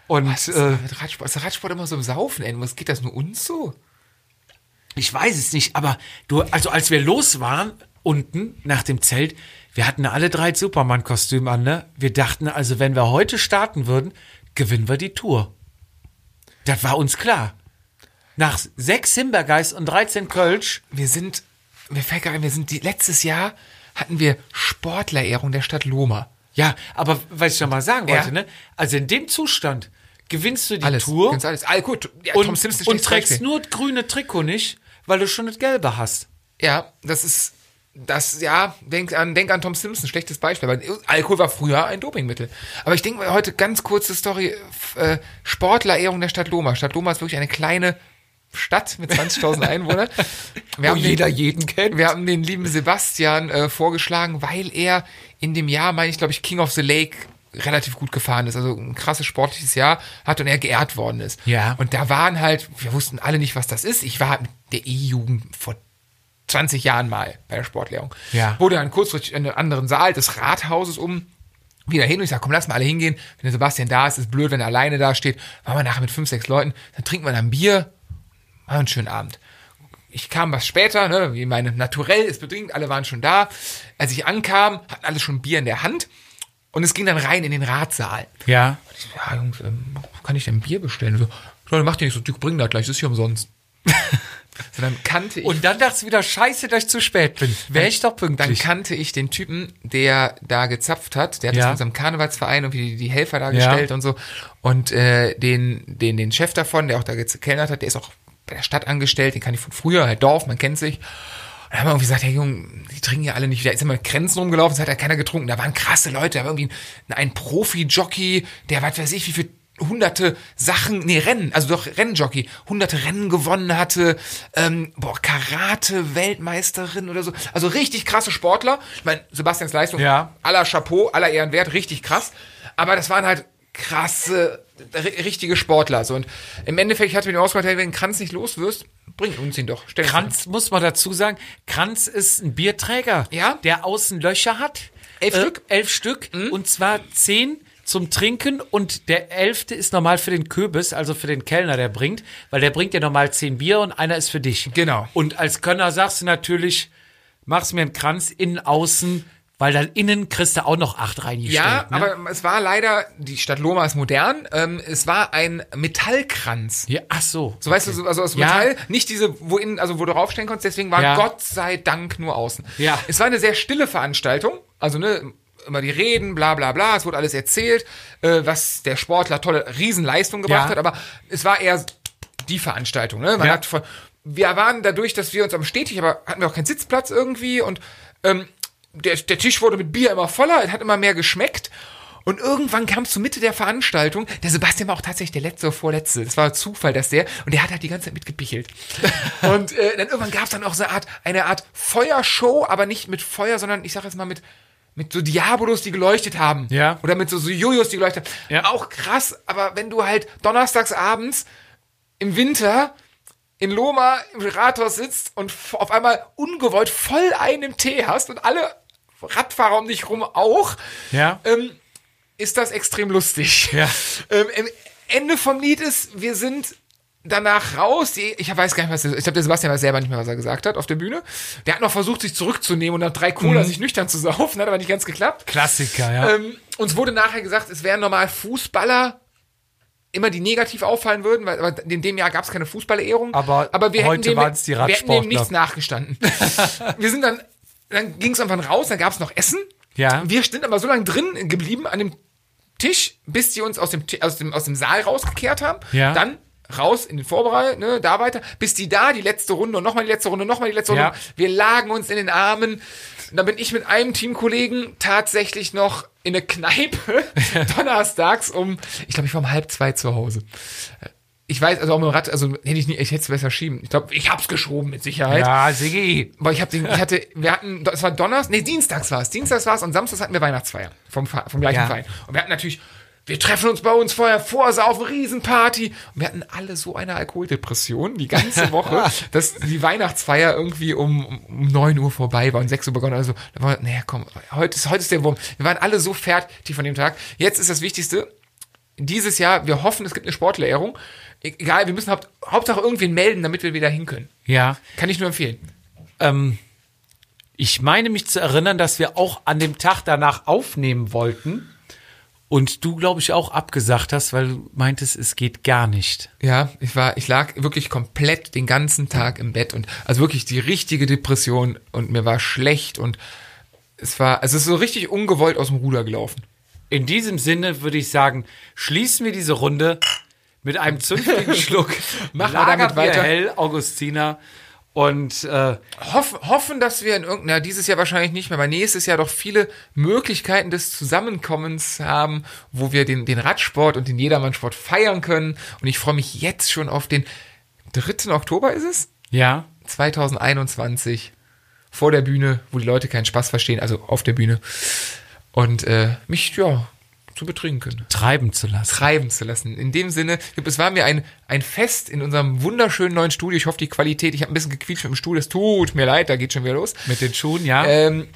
Und Was ist, äh, mit Radsport, ist der Radsport immer so im Saufen, ey? Was geht das nur uns so? ich weiß es nicht, aber du, also als wir los waren, unten nach dem Zelt, wir hatten alle drei Superman-Kostüm an, ne? Wir dachten also, wenn wir heute starten würden, gewinnen wir die Tour. Das war uns klar. Nach sechs Himbergeist und 13 Kölsch, Wir sind, mir fällt gerade ein, wir sind die, letztes Jahr hatten wir Sportlerehrung der Stadt Loma. Ja, aber was ich noch mal sagen Ja. wollte, ne? Also in dem Zustand gewinnst du die Alles. Tour Ganz alles. Ah, gut. Ja, und, und trägst Beispiel. nur grüne Trikot nicht, weil du schon das gelbe hast. Ja, das ist, das, ja, denk an, denk an Tom Simpson, schlechtes Beispiel. Aber Alkohol war früher ein Dopingmittel. Aber ich denke heute ganz kurze Story, äh, Sportlerehrung der Stadt Loma. Stadt Loma ist wirklich eine kleine Stadt mit 20.000 *laughs* Einwohnern. Wir haben den- jeden kennt. Wir haben den lieben Sebastian äh, vorgeschlagen, weil er in dem Jahr, meine ich, glaube ich, King of the Lake relativ gut gefahren ist, also ein krasses sportliches Jahr hat und er geehrt worden ist. Ja. Und da waren halt, wir wussten alle nicht, was das ist. Ich war mit der E-Jugend vor 20 Jahren mal bei der Sportlehrung. Ja. Wurde dann kurzfristig in einen anderen Saal des Rathauses um wieder hin und ich sage, komm, lass mal alle hingehen. Wenn der Sebastian da ist, ist blöd, wenn er alleine da steht. Waren wir nachher mit fünf, sechs Leuten, dann trinken wir dann Bier, machen einen schönen Abend. Ich kam was später, ne, wie meine Naturell ist bedingt, alle waren schon da. Als ich ankam, hatten alle schon Bier in der Hand und es ging dann rein in den Ratsaal. Ja. Ich so, ja, Jungs, ähm, kann ich denn Bier bestellen? So, ja, mach dir nicht so, du bring das gleich, das ist hier umsonst. *laughs* so, dann kannte ich Und dann dachte ich wieder, scheiße, dass ich zu spät bin. Wäre ich doch dann pünktlich. kannte ich den Typen, der da gezapft hat. Der hat Ja. das mit unserem Karnevalsverein und die, die Helfer da Ja. und so. Und äh, den, den, den Chef davon, der auch da gekellnert hat, der ist auch bei der Stadt angestellt, den kann ich von früher, halt Dorf, man kennt sich. Und dann haben wir irgendwie gesagt, hey Junge, die trinken ja alle nicht. Da ist immer mit Grenzen rumgelaufen, es hat ja keiner getrunken. Da waren krasse Leute, da war irgendwie ein, ein Profi-Jockey, der, was weiß ich, wie viel hunderte Sachen, nee, Rennen, also doch Rennjockey, hunderte Rennen gewonnen hatte, ähm, boah, Karate-Weltmeisterin oder so. Also richtig krasse Sportler. Ich meine, Sebastians Leistung, Ja. aller Chapeau, aller Ehrenwert, richtig krass. Aber das waren halt krasse, ri- richtige Sportler. So, und im Endeffekt hat mir den ausgemacht, wenn Kranz nicht los wirst, bring uns ihn doch. Kranz, muss man dazu sagen, Kranz ist ein Bierträger, Ja. der außen Löcher hat. Elf Äh, Stück? Mhm. Elf Stück. Und zwar zehn zum Trinken und der elfte ist normal für den Köbis, also für den Kellner, der bringt, weil der bringt ja normal zehn Bier und einer ist für dich. Genau. Und als Könner sagst du natürlich, machst mir einen Kranz innen, außen, weil dann innen kriegst du auch noch acht reingestellt. Ja, ne? aber es war leider, die Stadt Loma ist modern, ähm, es war ein Metallkranz. Ja, ach so. So weißt du, so- also aus Ja. Metall, nicht diese, wo innen, also wo du raufstellen konntest, deswegen war Ja. Gott sei Dank nur außen. Ja. Es war eine sehr stille Veranstaltung, also ne, immer die Reden, bla bla bla, es wurde alles erzählt, äh, was der Sportler tolle Riesenleistung gebracht Ja. hat, aber es war eher die Veranstaltung, ne? Man Ja. hat von, wir waren dadurch, dass wir uns am Stetig, aber hatten wir auch keinen Sitzplatz irgendwie und ähm, der, der Tisch wurde mit Bier immer voller, es hat immer mehr geschmeckt. Und irgendwann kam es zur Mitte der Veranstaltung. Der Sebastian war auch tatsächlich der letzte oder vorletzte. Es war Zufall, dass der, und der hat halt die ganze Zeit mitgepichelt. *laughs* und äh, dann irgendwann gab es dann auch so eine Art, eine Art Feuershow, aber nicht mit Feuer, sondern ich sag jetzt mal mit, mit so Diabolos, die geleuchtet haben. Ja. Oder mit so, so Jojos, die geleuchtet haben. Ja. Auch krass, aber wenn du halt donnerstags abends im Winter in Loma im Rathaus sitzt und auf einmal ungewollt voll einen Tee hast und alle Radfahrer um dich rum auch, Ja. ähm, ist das extrem lustig. Ja. Ähm, Ende vom Lied ist, wir sind danach raus. Die, ich weiß gar nicht, was der, ich glaube, der Sebastian weiß selber nicht mehr, was er gesagt hat auf der Bühne. Der hat noch versucht, sich zurückzunehmen und nach drei Cola sich nüchtern zu saufen, hat aber nicht ganz geklappt. Klassiker, ja. Ähm, uns wurde nachher gesagt, es wären normal Fußballer immer die negativ auffallen würden, weil aber in dem Jahr gab es keine Fußballerehrung. Aber wir hätten heute dem, waren's die Wir hätten dem nichts nachgestanden. *laughs* wir sind dann, dann ging es irgendwann raus, dann gab es noch Essen. Ja. Wir sind aber so lange drin geblieben an dem Tisch, bis die uns aus dem, aus dem, aus dem Saal rausgekehrt haben. Ja. Dann raus in den Vorbereiter, ne, da weiter, bis die da die letzte Runde und nochmal die letzte Runde, nochmal die letzte Ja. Runde. Wir lagen uns in den Armen. Und dann bin ich mit einem Teamkollegen tatsächlich noch in eine Kneipe *laughs* donnerstags um, ich glaube, ich war um halb zwei zu Hause. Ich weiß, also auch mit dem Rad, also hätte ich nicht, ich hätte es besser schieben. Ich glaube, ich hab's geschoben mit Sicherheit. ja, Sigi. Aber ich, hab den, ich hatte, wir hatten, es war Donnerstag, nee, Dienstags war es. Dienstags war es und Samstags hatten wir Weihnachtsfeier vom, vom gleichen Ja. Verein. Und wir hatten natürlich, wir treffen uns bei uns vorher, vorsaufen, Riesenparty. Und wir hatten alle so eine Alkoholdepression die ganze *laughs* Woche, dass die Weihnachtsfeier irgendwie um, um 9 Uhr vorbei war und 6 Uhr begonnen. Also, da war, naja, komm, heute ist, heute ist der Wurm. Wir waren alle so fertig von dem Tag. Jetzt ist das Wichtigste, dieses Jahr, wir hoffen, es gibt eine Sportlehrung. Egal, wir müssen haupt, Hauptsache irgendwen melden, damit wir wieder hin können. Ja. Kann ich nur empfehlen. Ähm, ich meine mich zu erinnern, dass wir auch an dem Tag danach aufnehmen wollten. Und du, glaube ich, auch abgesagt hast, weil du meintest, es geht gar nicht. Ja, ich war, ich lag wirklich komplett den ganzen Tag im Bett und also wirklich die richtige Depression und mir war schlecht und es war, also es ist so richtig ungewollt aus dem Ruder gelaufen. In diesem Sinne würde ich sagen, schließen wir diese Runde mit einem zünftigen Schluck. *laughs* Machen wir damit weiter. Hell, Augustiner. Und äh, Hoff, hoffen, dass wir in irgendeiner, dieses Jahr wahrscheinlich nicht mehr, aber nächstes Jahr doch viele Möglichkeiten des Zusammenkommens haben, wo wir den, den Radsport und den Jedermannsport feiern können. Und ich freue mich jetzt schon auf den 3. Oktober ist es? ja, 2021 vor der Bühne, wo die Leute keinen Spaß verstehen, also auf der Bühne. Und äh, mich, ja, zu betrinken treiben zu lassen. Treiben zu lassen. In dem Sinne, es war mir ein, ein Fest in unserem wunderschönen neuen Studio. Ich hoffe, die Qualität, ich habe ein bisschen gequietscht mit dem Stuhl, es tut mir leid, da geht schon wieder los. Mit den Schuhen, ja. Ähm,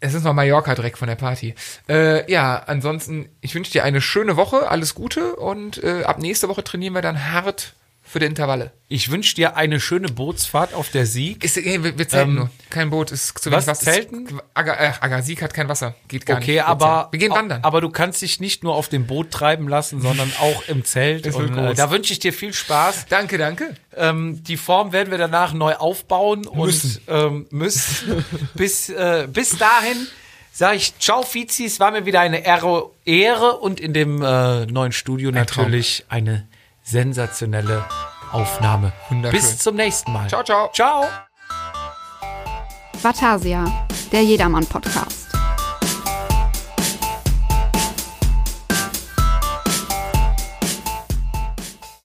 es ist noch Mallorca-Dreck von der Party. Äh, ja, ansonsten, ich wünsche dir eine schöne Woche, alles Gute und äh, ab nächste Woche trainieren wir dann hart für die Intervalle. Ich wünsche dir eine schöne Bootsfahrt auf der Sieg. Ist, äh, wir, zelten Ähm, nur. Kein Boot, ist zu was, wenig Wasser. zelten? Agar, äh, Agasik hat kein Wasser. Geht gar nicht. Okay, aber. Wir gehen wandern. Aber du kannst dich nicht nur auf dem Boot treiben lassen, sondern *laughs* auch im Zelt. Und, äh, da wünsche ich dir viel Spaß. danke, danke. Ähm, die Form werden wir danach neu aufbauen Müssen. und ähm, müssen. *laughs* bis, äh, bis dahin sage ich Ciao Fizis, es war mir wieder eine Ehre, und in dem äh, neuen Studio Traum. natürlich eine sensationelle Aufnahme. Wunderschön. Bis zum nächsten Mal. Ciao, ciao. Ciao. Vatasia, der Jedermann-Podcast.